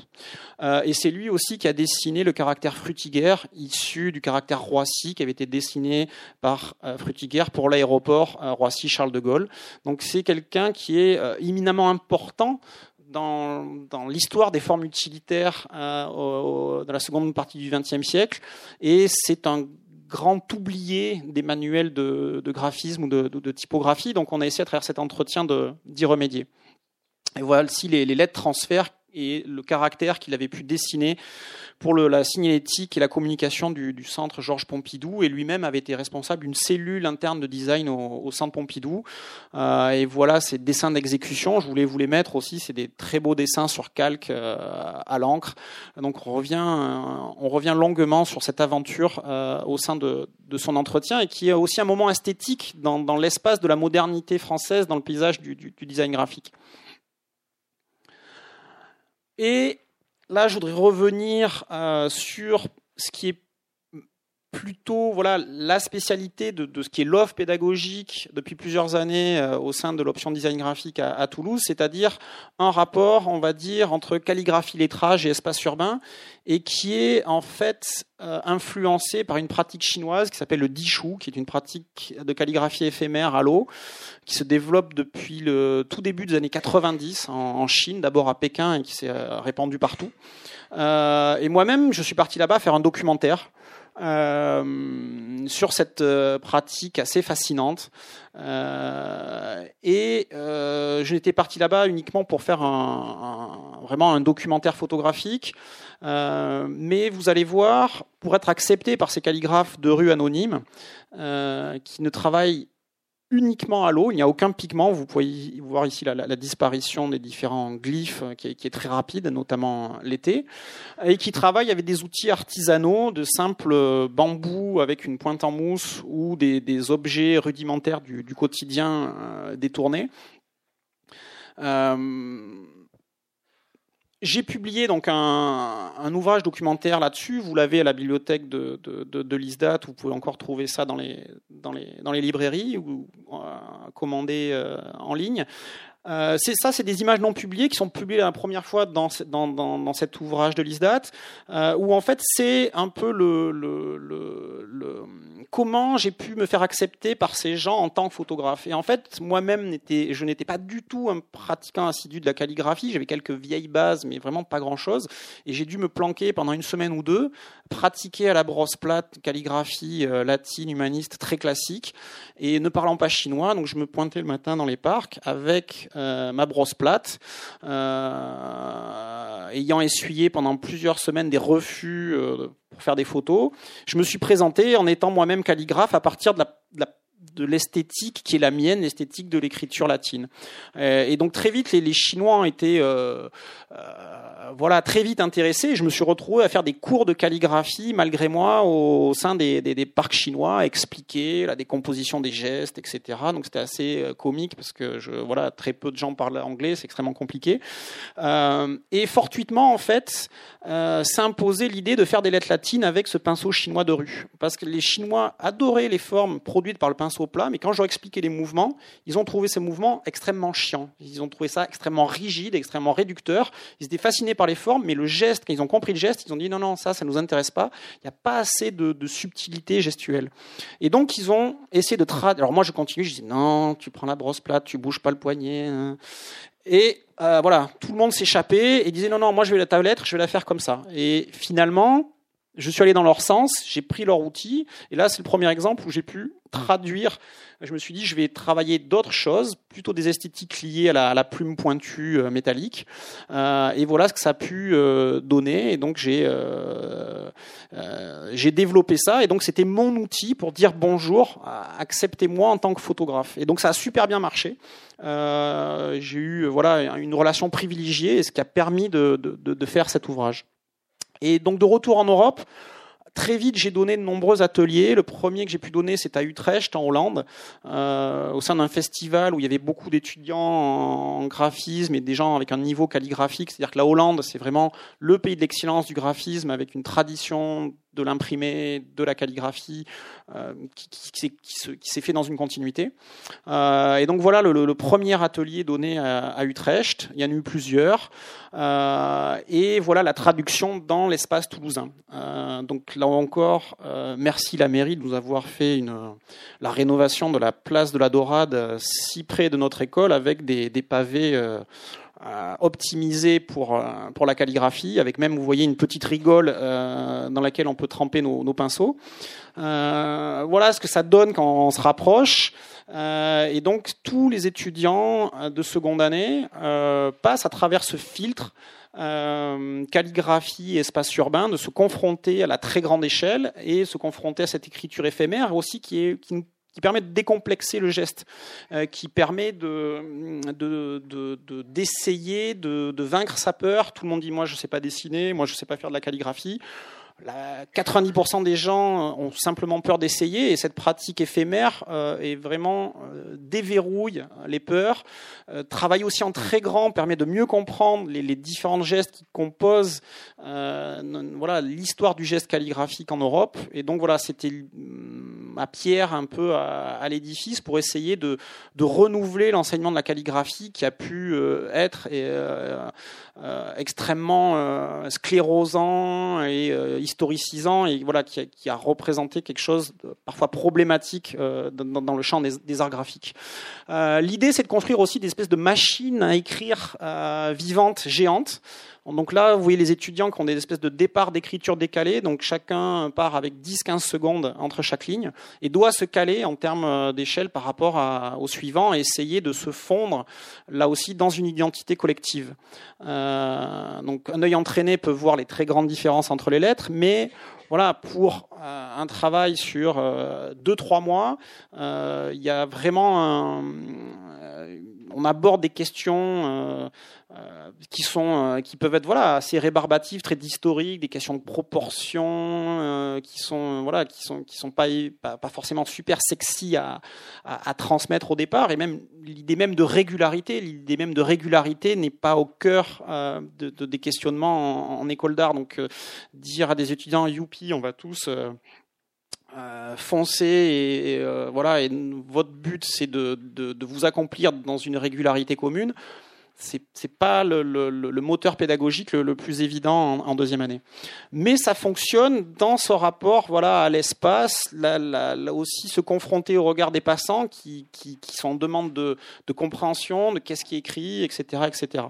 Euh, et c'est lui aussi qui a dessiné le caractère Frutiger, issu du caractère Roissy, qui avait été dessiné par Frutiger pour l'aéroport Roissy-Charles de Gaulle. Donc c'est quelqu'un qui est euh, éminemment important dans, l'histoire des formes utilitaires euh, dans la seconde partie du XXe siècle, et c'est un grand oublié des manuels de, graphisme ou de, typographie. Donc on a essayé à travers cet entretien d'y remédier. Et voilà si les, les lettres transfert et le caractère qu'il avait pu dessiner pour le, la signalétique et la communication du, centre Georges Pompidou. Et lui-même avait été responsable d'une cellule interne de design au, au centre Pompidou. Euh, et voilà ces dessins d'exécution. Je voulais vous les mettre aussi. C'est des très beaux dessins sur calque euh, à l'encre. Donc on revient, on revient longuement sur cette aventure euh, au sein de, son entretien et qui est aussi un moment esthétique dans, l'espace de la modernité française dans le paysage du design graphique. Et là, je voudrais revenir euh, sur ce qui est plutôt voilà la spécialité de, ce qui est l'offre pédagogique depuis plusieurs années euh, au sein de l'option design graphique à, Toulouse, c'est-à-dire un rapport, on va dire, entre calligraphie, lettrage et espace urbain, et qui est en fait euh, influencé par une pratique chinoise qui s'appelle le Dishu, qui est une pratique de calligraphie éphémère à l'eau, qui se développe depuis le tout début des années 90 en, Chine, d'abord à Pékin et qui s'est euh, répandu partout. Et moi-même, je suis parti là-bas faire un documentaire sur cette pratique assez fascinante. et je n'étais parti là-bas uniquement pour faire un, vraiment un documentaire photographique. mais vous allez voir, pour être accepté par ces calligraphes de rue anonymes, qui ne travaillent uniquement à l'eau, il n'y a aucun pigment. Vous pouvez voir ici la, disparition des différents glyphes euh, qui est, très rapide, notamment l'été, et qui travaille avec des outils artisanaux de simples bambous avec une pointe en mousse ou des, objets rudimentaires du, quotidien euh, détournés. Euh, j'ai publié donc un, ouvrage documentaire là-dessus. Vous l'avez à la bibliothèque de, de, l'ISDAT. Vous pouvez encore trouver ça dans les, dans les, dans les librairies ou euh, commander euh, en ligne. Euh, c'est ça, c'est des images non publiées qui sont publiées la première fois dans, dans, dans, cet ouvrage de l'ISDAT, euh, où en fait c'est un peu le, le, le, comment j'ai pu me faire accepter par ces gens en tant que photographe. Et en fait, moi-même, je n'étais pas du tout un pratiquant assidu de la calligraphie. J'avais quelques vieilles bases, mais vraiment pas grand-chose. Et j'ai dû me planquer pendant une semaine ou deux, pratiquer à la brosse plate calligraphie euh, latine humaniste très classique, et ne parlant pas chinois, donc je me pointais le matin dans les parcs avec ma brosse plate, euh, ayant essuyé pendant plusieurs semaines des refus euh, pour faire des photos. Je me suis présenté en étant moi-même calligraphe à partir de l'esthétique qui est la mienne, l'esthétique de l'écriture latine. et donc très vite, les, Chinois ont été euh, voilà, très vite intéressé. Je me suis retrouvé à faire des cours de calligraphie, malgré moi, au, sein des, parcs chinois, expliquer la décomposition des gestes, etc. Donc c'était assez euh, comique parce que je, voilà, très peu de gens parlent anglais, c'est extrêmement compliqué. Euh, et fortuitement, en fait, euh, s'imposait l'idée de faire des lettres latines avec ce pinceau chinois de rue. Parce que les Chinois adoraient les formes produites par le pinceau plat, mais quand je leur expliquais les mouvements, ils ont trouvé ces mouvements extrêmement chiants. Ils ont trouvé ça extrêmement rigide, extrêmement réducteur. Ils étaient fascinés par les formes, mais le geste, quand ils ont compris le geste, ils ont dit non, non, ça, ça nous intéresse pas. Il n'y a pas assez de, subtilité gestuelle. Et donc, ils ont essayé de traduire. Alors moi, je continue, je dis non, tu prends la brosse plate, tu bouges pas le poignet. Hein. Et euh, voilà, tout le monde s'échappait et disait non, non, moi je vais la tablette, je vais la faire comme ça. Et finalement, je suis allé dans leur sens, j'ai pris leur outil, et là c'est le premier exemple où j'ai pu traduire. Je me suis dit, je vais travailler d'autres choses, plutôt des esthétiques liées à la, plume pointue euh, métallique. Euh, et voilà ce que ça a pu euh, donner. Et donc j'ai j'ai développé ça. Et donc c'était mon outil pour dire bonjour, acceptez-moi en tant que photographe. Et donc ça a super bien marché. j'ai eu voilà une relation privilégiée, ce qui a permis de, de faire cet ouvrage. Et donc de retour en Europe, Très vite, j'ai donné de nombreux ateliers. Le premier que j'ai pu donner, c'est à Utrecht, en Hollande, euh, au sein d'un festival où il y avait beaucoup d'étudiants en graphisme et des gens avec un niveau calligraphique. C'est-à-dire que la Hollande, c'est vraiment le pays de l'excellence du graphisme, avec une tradition de l'imprimé, de la calligraphie, euh, qui, s'est fait dans une continuité. Euh, et donc voilà le, premier atelier donné à, Utrecht. Il y en a eu plusieurs. Euh, et voilà la traduction dans l'espace toulousain. donc là encore, merci la mairie de nous avoir fait la rénovation de la place de la Dorade si près de notre école avec des, pavés optimisé pour, euh, pour la calligraphie, avec même, vous voyez, une petite rigole euh, dans laquelle on peut tremper nos, pinceaux. voilà ce que ça donne quand on se rapproche. et donc, tous les étudiants de seconde année passent à travers ce filtre euh, calligraphie espace urbain, de se confronter à la très grande échelle et se confronter à cette écriture éphémère aussi qui, est, qui nous qui permet de décomplexer le geste, euh, qui permet de, d'essayer de, vaincre sa peur. Tout le monde dit moi je sais pas dessiner, moi je sais pas faire de la calligraphie. 90% des gens ont simplement peur d'essayer et cette pratique éphémère euh, est vraiment euh, déverrouille les peurs. Euh, travailler aussi en très grand permet de mieux comprendre les, les différents gestes qui composent voilà l'histoire du geste calligraphique en Europe. Et donc voilà, c'était ma pierre un peu à, l'édifice pour essayer de, renouveler l'enseignement de la calligraphie qui a pu être extrêmement sclérosant et historicisant et voilà qui a, représenté quelque chose parfois problématique euh, dans, le champ des, arts graphiques. Euh, L'idée, c'est de construire aussi des espèces de machines à écrire euh, vivantes, géantes. Donc là, vous voyez les étudiants qui ont des espèces de départ d'écriture décalés. Donc chacun part avec 10-15 secondes entre chaque ligne et doit se caler en termes euh, d'échelle par rapport au suivant et essayer de se fondre là aussi dans une identité collective. Euh, donc un œil entraîné peut voir les très grandes différences entre les lettres, mais voilà, pour euh, un travail sur 2-3 mois, il y a vraiment un, on aborde des questions euh, euh, qui sont euh, qui peuvent être voilà assez rébarbatives, très historiques, des questions de proportion qui sont voilà qui sont qui sont pas pas, forcément super sexy à, transmettre au départ et même l'idée même de régularité, l'idée même de régularité n'est pas au cœur de, des questionnements en, école d'art. Donc dire à des étudiants youpi, on va tous euh, foncez et, euh, voilà et votre but c'est de, de, vous accomplir dans une régularité commune c'est n'est pas le, moteur pédagogique le, plus évident en, deuxième année. Mais ça fonctionne dans ce rapport voilà, à l'espace, là, aussi se confronter au regard des passants qui, sont en demande de, compréhension, de qu'est-ce qui est écrit, etc. etc.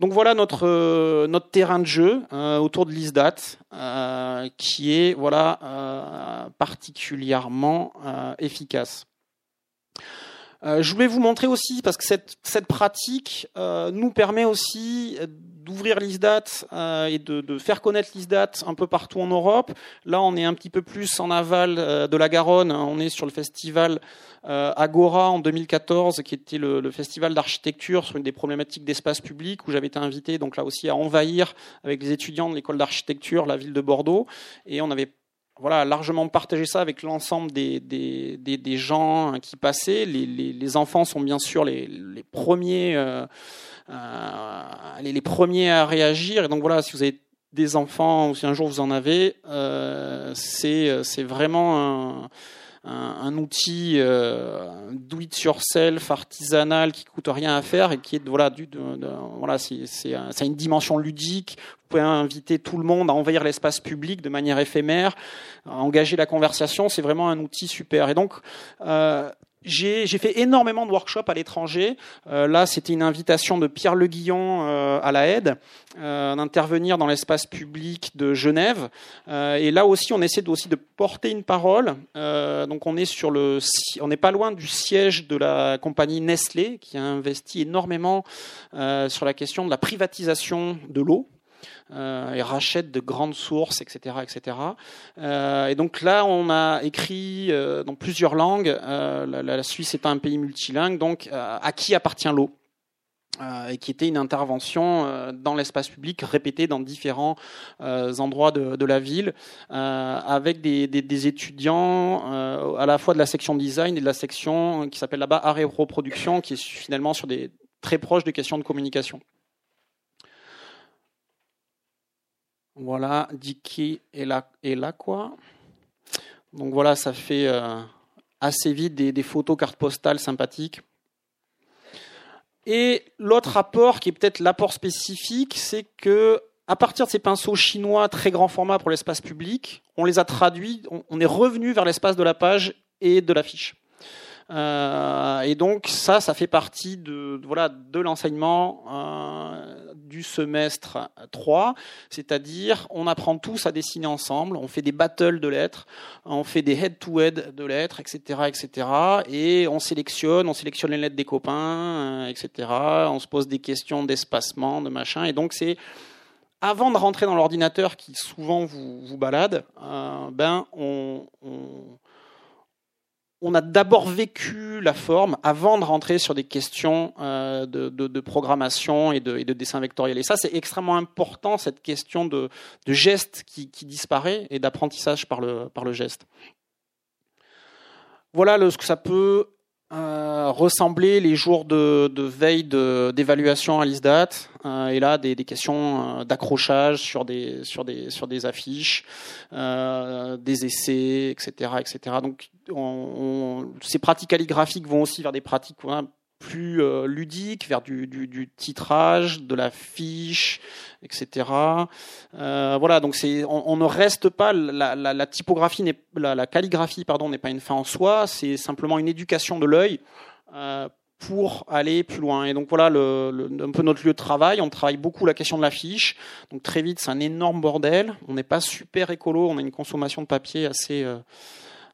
Donc voilà notre, euh, notre terrain de jeu euh, autour de l'ISDAT, euh, qui est voilà, particulièrement efficace. Euh, je voulais vous montrer aussi, parce que cette, cette pratique euh, nous permet aussi d'ouvrir l'ISDAT euh, et de, de, faire connaître l'ISDAT un peu partout en Europe. Là, on est un petit peu plus en aval de la Garonne. On est sur le festival Agora en 2014, qui était le, le festival d'architecture sur une des problématiques d'espace public, où j'avais été invité donc là aussi à envahir avec les étudiants de l'école d'architecture la ville de Bordeaux. Et on avait voilà, largement partager ça avec l'ensemble des, des, des, gens qui passaient. Les, les, enfants sont bien sûr les, les premiers, euh, euh, les, premiers à réagir. Et donc voilà, si vous avez des enfants ou si un jour vous en avez, euh, c'est vraiment un un, outil euh, do it yourself artisanal qui coûte rien à faire et qui est voilà du de, voilà c'est c'est une dimension ludique. Vous pouvez inviter tout le monde à envahir l'espace public de manière éphémère à engager la conversation. C'est vraiment un outil super. Et donc euh, j'ai fait énormément de workshops à l'étranger. Euh, là, c'était une invitation de Pierre Le Guillon euh, à la aide euh, d'intervenir dans l'espace public de Genève. Euh, et là aussi, on essaie aussi de porter une parole. Donc, on est sur le, on n'est pas loin du siège de la compagnie Nestlé qui a investi énormément sur la question de la privatisation de l'eau euh, et rachète de grandes sources, etc., etc. Euh, et donc là, on a écrit euh, dans plusieurs langues. Euh, la, Suisse est un pays multilingue, donc à qui appartient l'eau et qui était une intervention dans l'espace public répétée dans différents endroits de, la ville, avec des, étudiants à la fois de la section design et de la section qui s'appelle là-bas art et qui est finalement sur des très proches des questions de communication. Voilà, Dicky est là, là quoi. Donc voilà, ça fait euh, assez vite des, photos cartes postales sympathiques. Et l'autre rapport, qui est peut-être l'apport spécifique, c'est que à partir de ces pinceaux chinois très grand format pour l'espace public, on les a traduits, on, est revenu vers l'espace de la page et de l'affiche. Euh, et donc ça, ça fait partie de, voilà de l'enseignement euh, du semestre 3, c'est-à-dire on apprend tous à dessiner ensemble, on fait des battles de lettres, on fait des head-to-head de lettres, etc., etc. Et on sélectionne, on sélectionne les lettres des copains, euh, etc. On se pose des questions d'espacement, de machin. Et donc c'est avant de rentrer dans l'ordinateur qui souvent vous, vous balade, euh, ben on, on on a d'abord vécu la forme avant de rentrer sur des questions euh, de, programmation et de, dessin vectoriel. Et ça, c'est extrêmement important, cette question de, geste qui, disparaît et d'apprentissage par le, geste. Voilà ce que ça peut euh, ressembler les jours de, de veille d'évaluation à l'ISDAT euh, et là des, questions euh, d'accrochage sur des sur des affiches, euh, des essais, etc., etc. Donc on, on, ces pratiques calligraphiques vont aussi vers des pratiques plus euh, ludique, vers du, titrage, de la fiche, etc. Euh, voilà, donc c'est, on, ne reste pas la, la, la typographie, la, la, calligraphie, pardon, n'est pas une fin en soi, c'est simplement une éducation de l'œil euh, pour aller plus loin. Et donc voilà un peu notre lieu de travail. On travaille beaucoup la question de l'affiche. Donc très vite, c'est un énorme bordel. On n'est pas super écolo. On a une consommation de papier assez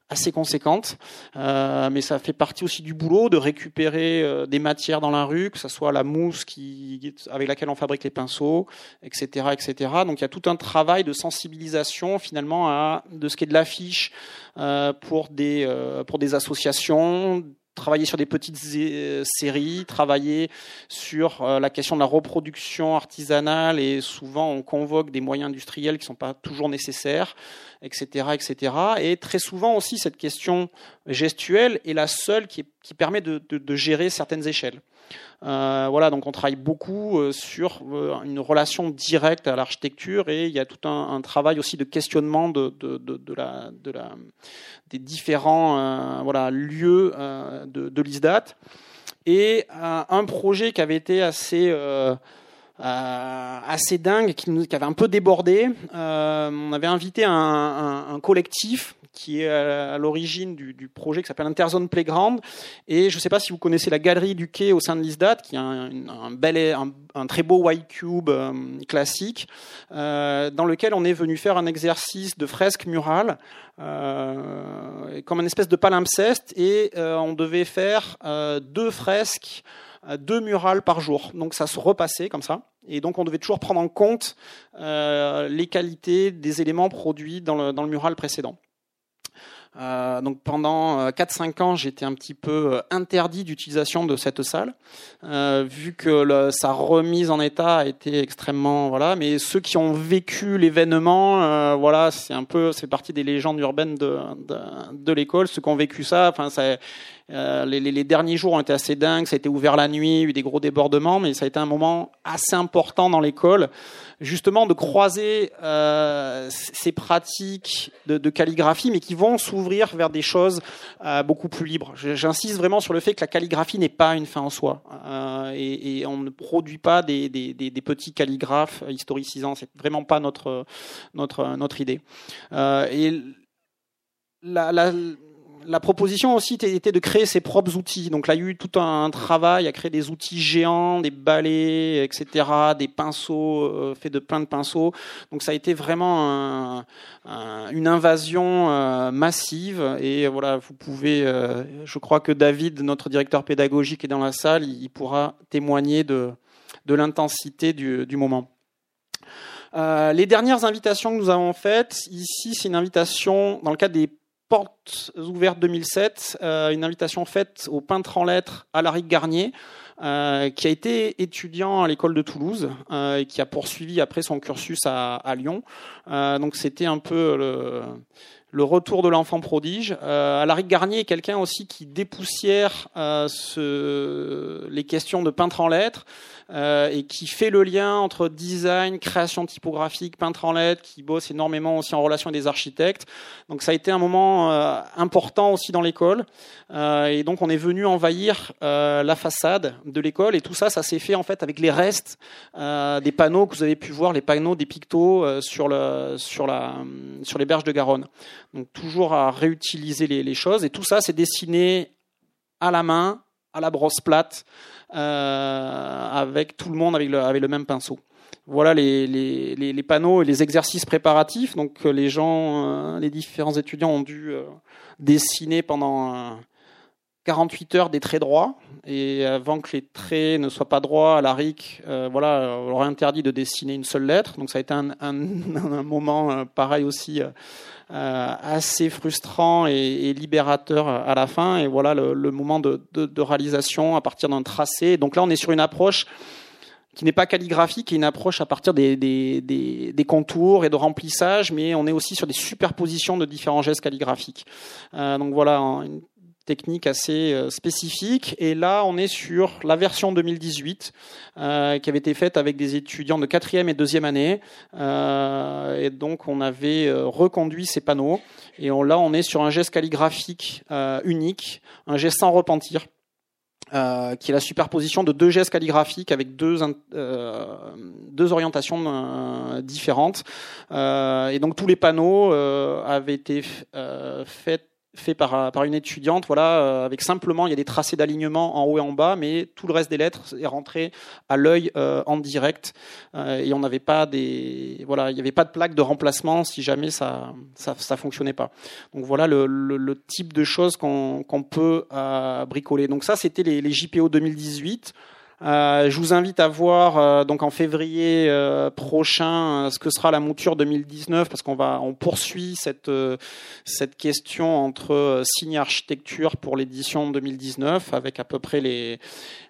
assez conséquente, euh, mais ça fait partie aussi du boulot de récupérer euh, des matières dans la rue, que ce soit la mousse qui, avec laquelle on fabrique les pinceaux, etc., etc. Donc il y a tout un travail de sensibilisation finalement à de ce qui est de l'affiche euh, pour des pour des associations, travailler sur des petites séries, travailler sur euh, la question de la reproduction artisanale et souvent on convoque des moyens industriels qui ne sont pas toujours nécessaires, etc., etc. Et très souvent aussi cette question gestuelle est la seule qui, permet de gérer certaines échelles. Euh, voilà, donc on travaille beaucoup euh, sur euh, une relation directe à l'architecture et il y a tout un, travail aussi de questionnement de, la, des différents voilà, lieux de, l'ISDAT. Et un projet qui avait été assez assez dingue, qui, nous, qui, avait un peu débordé. on avait invité un, un collectif qui est à l'origine du, projet qui s'appelle Interzone Playground. Et je ne sais pas si vous connaissez la galerie du quai au sein de l'ISDAT, qui est un, bel, un, très beau white cube euh, classique, euh, dans lequel on est venu faire un exercice de fresque murale, euh, comme une espèce de palimpseste, et on devait faire deux fresques deux murales par jour. Donc ça se repassait comme ça. Et donc on devait toujours prendre en compte les qualités des éléments produits dans le, dans le mural précédent. Euh, donc pendant 4-5 euh, ans, j'étais un petit peu euh, interdit d'utilisation de cette salle, euh, vu que le, sa remise en état a été extrêmement voilà. Mais ceux qui ont vécu l'événement, euh, voilà, c'est un peu, c'est partie des légendes urbaines de de, de l'école. Ceux qui ont vécu ça, enfin, ça, euh, les, derniers jours ont été assez dingues. Ça a été ouvert la nuit, il y a eu des gros débordements, mais ça a été un moment assez important dans l'école, justement de croiser euh, ces pratiques de, calligraphie, mais qui vont s'ouvrir vers des choses euh, beaucoup plus libres. J'insiste vraiment sur le fait que la calligraphie n'est pas une fin en soi, et, on ne produit pas des, petits calligraphes historicisants. C'est vraiment pas notre notre notre idée. Et la la proposition aussi était de créer ses propres outils. Donc là, il y a eu tout un travail à créer des outils géants, des balais, etc., des pinceaux euh, faits de plein de pinceaux. Donc ça a été vraiment un, une invasion euh, massive. Et voilà, vous pouvez, euh, je crois que David, notre directeur pédagogique, est dans la salle. Il, pourra témoigner de, de l'intensité du, du moment. Euh, les dernières invitations que nous avons faites, ici, c'est une invitation dans le cadre des Portes ouvertes 2007, euh, une invitation faite au peintre en lettres Alaric Garnier, euh, qui a été étudiant à l'école de Toulouse euh, et qui a poursuivi après son cursus à, à Lyon. Donc c'était un peu le, le retour de l'enfant prodige. Euh, Alaric Garnier est quelqu'un aussi qui dépoussière euh, ce, les questions de peintre en lettres euh, et qui fait le lien entre design, création typographique, peintre en lettres, qui bosse énormément aussi en relation avec des architectes. Donc ça a été un moment euh, important aussi dans l'école. Euh, et donc on est venu envahir euh, la façade de l'école et tout ça, ça s'est fait en fait avec les restes des panneaux que vous avez pu voir, les panneaux des pictos sur, le, sur, la, sur les berges de Garonne. Donc toujours à réutiliser les, choses. Et tout ça, c'est dessiné à la main, à la brosse plate, euh, avec tout le monde avec le, même pinceau. Voilà les, panneaux et les exercices préparatifs. Donc euh, les gens, euh, les différents étudiants ont dû dessiner pendant 48 heures des traits droits et avant que les traits ne soient pas droits à la RIC, euh, voilà, on leur a interdit de dessiner une seule lettre. Donc ça a été un, un, [laughs] un moment euh, pareil aussi euh, assez frustrant et, libérateur à la fin. Et voilà le, le moment de, de, de, réalisation à partir d'un tracé. Donc là, on est sur une approche qui n'est pas calligraphique, qui une approche à partir des, des, des, contours et de remplissage, mais on est aussi sur des superpositions de différents gestes calligraphiques. Euh, donc voilà, technique assez euh, spécifique. Et là, on est sur la version 2018 euh, qui avait été faite avec des étudiants de quatrième et deuxième année. Euh, et donc, on avait reconduit ces panneaux. Et là, on est sur un geste calligraphique unique, un geste sans repentir. Qui est la superposition de deux gestes calligraphiques avec deux, deux orientations différentes. et donc tous les panneaux avaient été faits fait par, par une étudiante, voilà, euh, avec simplement, il y a des tracés d'alignement en haut et en bas, mais tout le reste des lettres est rentré à l'œil euh, en direct, euh, et on n'avait pas des, voilà, il n'y avait pas de plaque de remplacement si jamais ça, ça, ça fonctionnait pas. Donc voilà le, le, type de choses qu'on qu'on peut bricoler. Donc ça, c'était les, les JPO 2018. Euh, je vous invite à voir euh, donc en février euh, prochain ce que sera la mouture 2019 parce qu'on va on poursuit cette cette question entre signe architecture pour l'édition 2019 avec à peu près les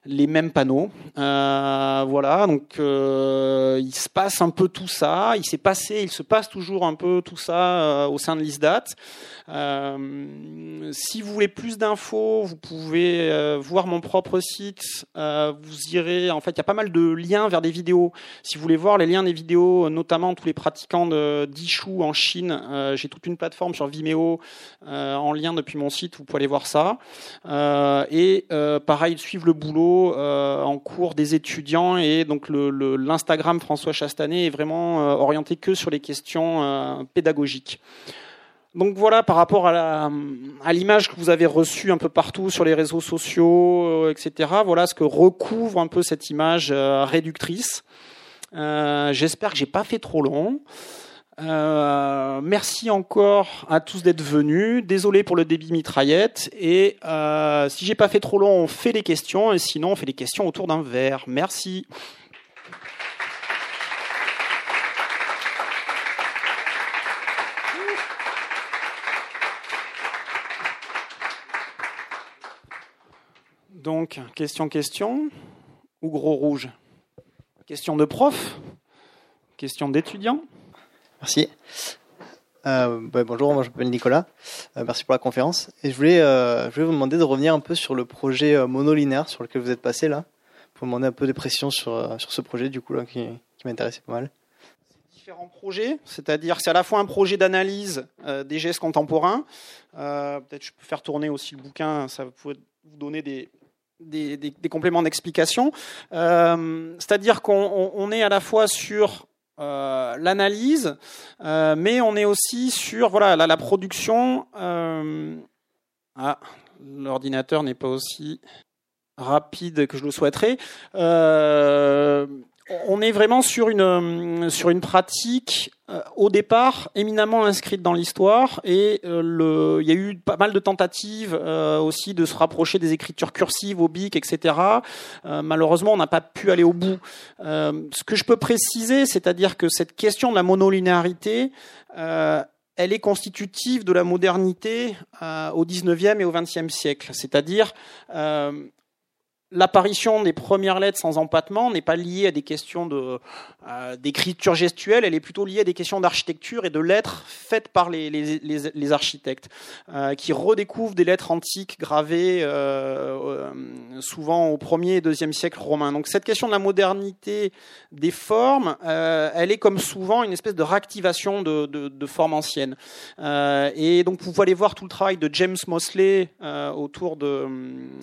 les mêmes panneaux. voilà donc il se passe un peu tout ça. Il s'est passé, il se passe toujours un peu tout ça au sein de l'ISDAT. si vous voulez plus d'infos, vous pouvez voir mon propre site. vous en fait, il y a pas mal de liens vers des vidéos. Si vous voulez voir les liens des vidéos, notamment tous les pratiquants d'Ishu en Chine, euh, j'ai toute une plateforme sur Vimeo euh, en lien depuis mon site, vous pouvez aller voir ça. Euh, et pareil, suivre le boulot en cours des étudiants et donc l'Instagram François Chastanet est vraiment orienté que sur les questions pédagogiques. Donc voilà, par rapport à l'image que vous avez reçue un peu partout sur les réseaux sociaux, euh, etc. Voilà ce que recouvre un peu cette image euh, réductrice. Euh, j'espère que j'ai pas fait trop long. merci encore à tous d'être venus. Désolé pour le débit mitraillette. Et si j'ai pas fait trop long, on fait les questions. Et sinon, on fait les questions autour d'un verre. Merci. Donc, question, question, ou gros rouge? Question de prof Question d'étudiant Merci. Euh, bonjour, moi je m'appelle Nicolas. Euh, merci pour la conférence. Et je voulais, euh, je voulais vous demander de revenir un peu sur le projet monolinaire sur lequel vous êtes passé là. Pour demander un peu de pression sur, sur ce projet du coup là, qui, qui m'intéressait pas mal différents projets, c'est-à-dire c'est à la fois un projet d'analyse des gestes contemporains. Peut-être je peux faire tourner aussi le bouquin, ça peut vous donner des, des, compléments d'explication. Euh, c'est-à-dire qu'on est à la fois sur euh, l'analyse, euh, mais on est aussi sur voilà la, la production. ah, l'ordinateur n'est pas aussi rapide que je le souhaiterais on est vraiment sur une euh, sur une pratique euh, au départ éminemment inscrite dans l'histoire et euh, il y a eu pas mal de tentatives aussi de se rapprocher des écritures cursives bic etc malheureusement on n'a pas pu aller au bout. Ce que je peux préciser c'est-à-dire que cette question de la monolinéarité elle est constitutive de la modernité au 19e et au 20e siècle. C'est-à-dire l'apparition des premières lettres sans empattement n'est pas liée à des questions de euh, d'écriture gestuelle, elle est plutôt liée à des questions d'architecture et de lettres faites par les, les, les, architectes, euh, qui redécouvrent des lettres antiques gravées euh, souvent au 1er et 2e siècle romain. Donc cette question de la modernité des formes, elle est comme souvent une espèce de réactivation de, de, formes anciennes. et donc vous pouvez aller voir tout le travail de James Mosley autour de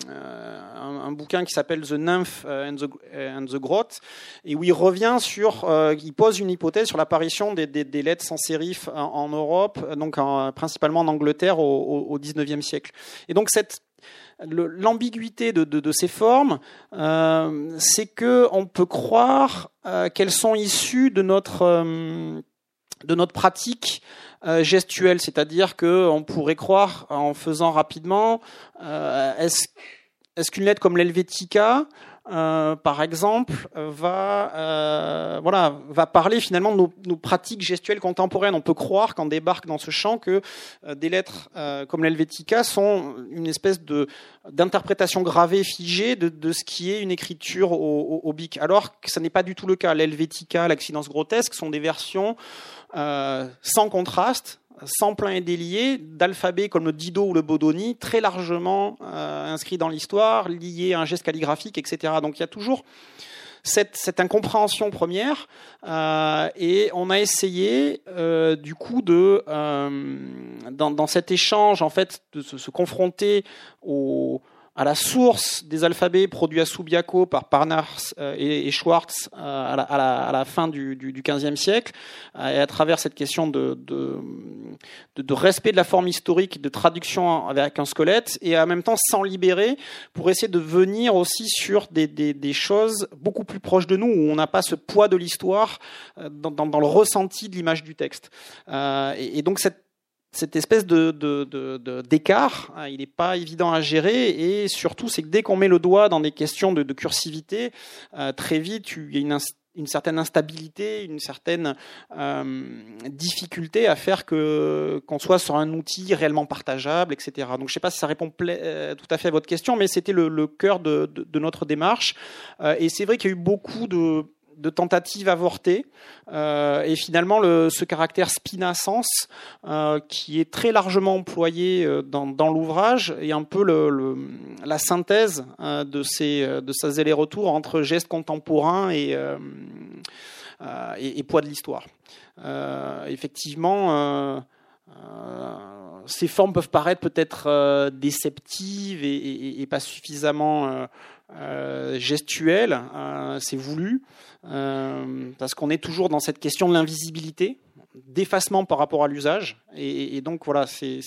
un bouquin qui s'appelle The Nymph euh, and the, euh, and the Growth, et où il revient sur, euh, il pose une hypothèse sur l'apparition des, lettres sans sérif en, Europe, donc principalement en Angleterre au, au, 19e siècle. Et donc cette l'ambiguïté de, ces formes, c'est que on peut croire qu'elles sont issues de notre de notre pratique gestuelle, c'est-à-dire que on pourrait croire en faisant rapidement, est-ce est-ce qu'une lettre comme l'Helvetica, euh, par exemple, va, euh, voilà, va parler finalement de nos, pratiques gestuelles contemporaines? On peut croire qu'on débarque dans ce champ que euh, des lettres comme l'Helvetica sont une espèce de d'interprétation gravée, figée de, de, ce qui est une écriture au, au, bic, alors que ce n'est pas du tout le cas. L'Helvetica, l'accidence grotesque sont des versions sans contraste, plein et délié d'alphabets comme le Dido ou le Bodoni, très largement euh, inscrits dans l'histoire, liés à un geste calligraphique, etc. Donc il y a toujours cette, incompréhension première, euh, et on a essayé euh, du coup de, dans, cet échange en fait, de se, se confronter au à la source des alphabets produits à Subiaco par Parnars euh, et, Schwartz euh, à la, fin du, XVe siècle, euh, et à travers cette question de, respect de la forme historique, de traduction avec un squelette, et en même temps s'en libérer pour essayer de venir aussi sur des, choses beaucoup plus proches de nous, où on n'a pas ce poids de l'histoire dans, le ressenti de l'image du texte. Et, donc cette cette espèce de, d'écart, hein, il n'est pas évident à gérer et surtout c'est que dès qu'on met le doigt dans des questions de, cursivité, euh, très vite il y a une, une, certaine instabilité, une certaine euh, difficulté à faire que qu'on soit sur un outil réellement partageable, etc. Donc je ne sais pas si ça répond euh, tout à fait à votre question, mais c'était le, le cœur de, notre démarche et c'est vrai qu'il y a eu beaucoup de de tentatives avortées euh, et finalement le, ce caractère spinascence euh, qui est très largement employé euh, dans, l'ouvrage est un peu la synthèse de ces de ces allers-retours entre gestes contemporains et et, et, poids de l'histoire. effectivement. Ces formes peuvent paraître peut-être déceptives et, pas suffisamment gestuelles, c'est voulu. Euh, parce qu'on est toujours dans cette question de l'invisibilité, d'effacement par rapport à l'usage. Et, donc voilà, c'est,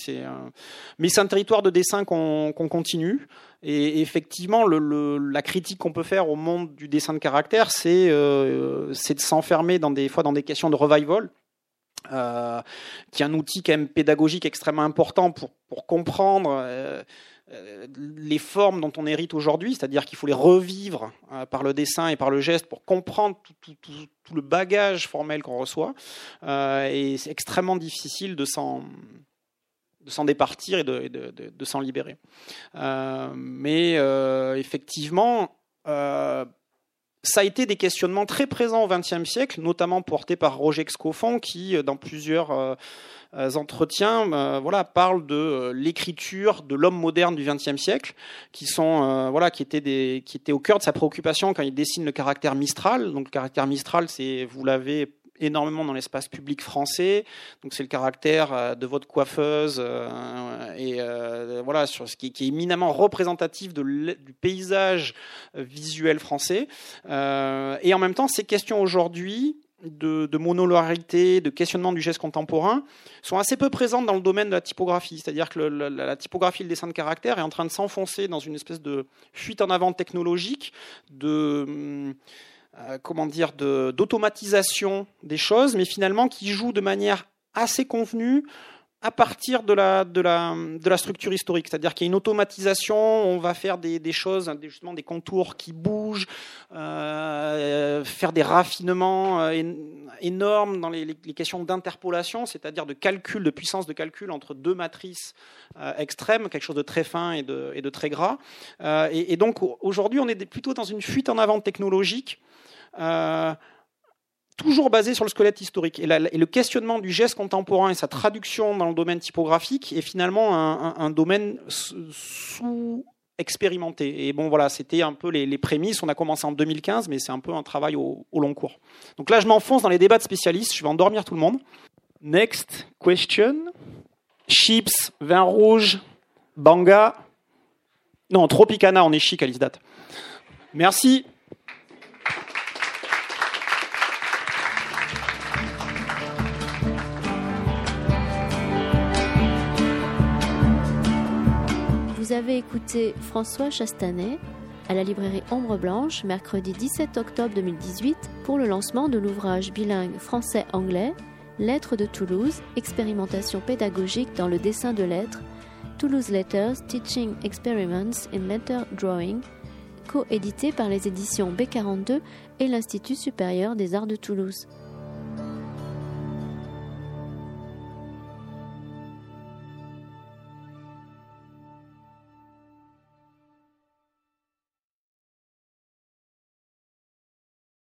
mais c'est un territoire de dessin qu'on, continue. Et effectivement, la critique qu'on peut faire au monde du dessin de caractère, c'est, euh, c'est de s'enfermer dans des fois dans des questions de revival. Euh, qui est un outil quand même pédagogique extrêmement important pour, pour comprendre euh, euh, les formes dont on hérite aujourd'hui, c'est-à-dire qu'il faut les revivre par le dessin et par le geste pour comprendre tout, le bagage formel qu'on reçoit. Et c'est extrêmement difficile de s'en de s'en départir et de, de, s'en libérer. mais effectivement, ça a été des questionnements très présents au XXe siècle, notamment portés par Roger Scoffon, qui, dans plusieurs euh, entretiens euh, voilà, parlent de euh, l'écriture de l'homme moderne du XXe siècle, qui, sont, voilà, qui, étaient des, qui étaient au cœur de sa préoccupation quand il dessine le caractère Mistral. Donc le caractère Mistral, c'est, vous l'avez énormément dans l'espace public français. Donc c'est le caractère de votre coiffeuse et voilà sur ce qui, est éminemment représentatif du paysage visuel français. et en même temps, ces questions aujourd'hui de, de, monolarité, de questionnement du geste contemporain sont assez peu présentes dans le domaine de la typographie. C'est-à-dire que la, typographie et le dessin de caractère est en train de s'enfoncer dans une espèce de fuite en avant technologique, de euh, comment dire, d'automatisation des choses, mais finalement qui joue de manière assez convenue à partir de la, structure historique. C'est-à-dire qu'il y a une automatisation, on va faire des, choses, justement des contours qui bougent, euh, faire des raffinements euh, énormes dans les, questions d'interpolation, c'est-à-dire de calcul, de puissance de calcul entre deux matrices extrêmes, quelque chose de très fin et de, très gras. Et, donc aujourd'hui, on est plutôt dans une fuite en avant technologique. Euh, toujours basé sur le squelette historique. Et, le questionnement du geste contemporain et sa traduction dans le domaine typographique est finalement un, domaine sous-expérimenté. Et bon, voilà, c'était un peu les, prémices. On a commencé en 2015, mais c'est un peu un travail au, long cours. Donc là, je m'enfonce dans les débats de spécialistes. Je vais endormir tout le monde. Next question. Chips, vin rouge, banga. Non, Tropicana, on est chic à l'ISDAT. Merci. Avez François Chastanet à la librairie Ombre Blanche mercredi 17 octobre 2018 pour le lancement de l'ouvrage bilingue français-anglais Lettres de Toulouse, expérimentation pédagogique dans le dessin de lettres, Toulouse Letters Teaching Experiments in Letter Drawing, coédité par les éditions B42 et l'Institut supérieur des arts de Toulouse.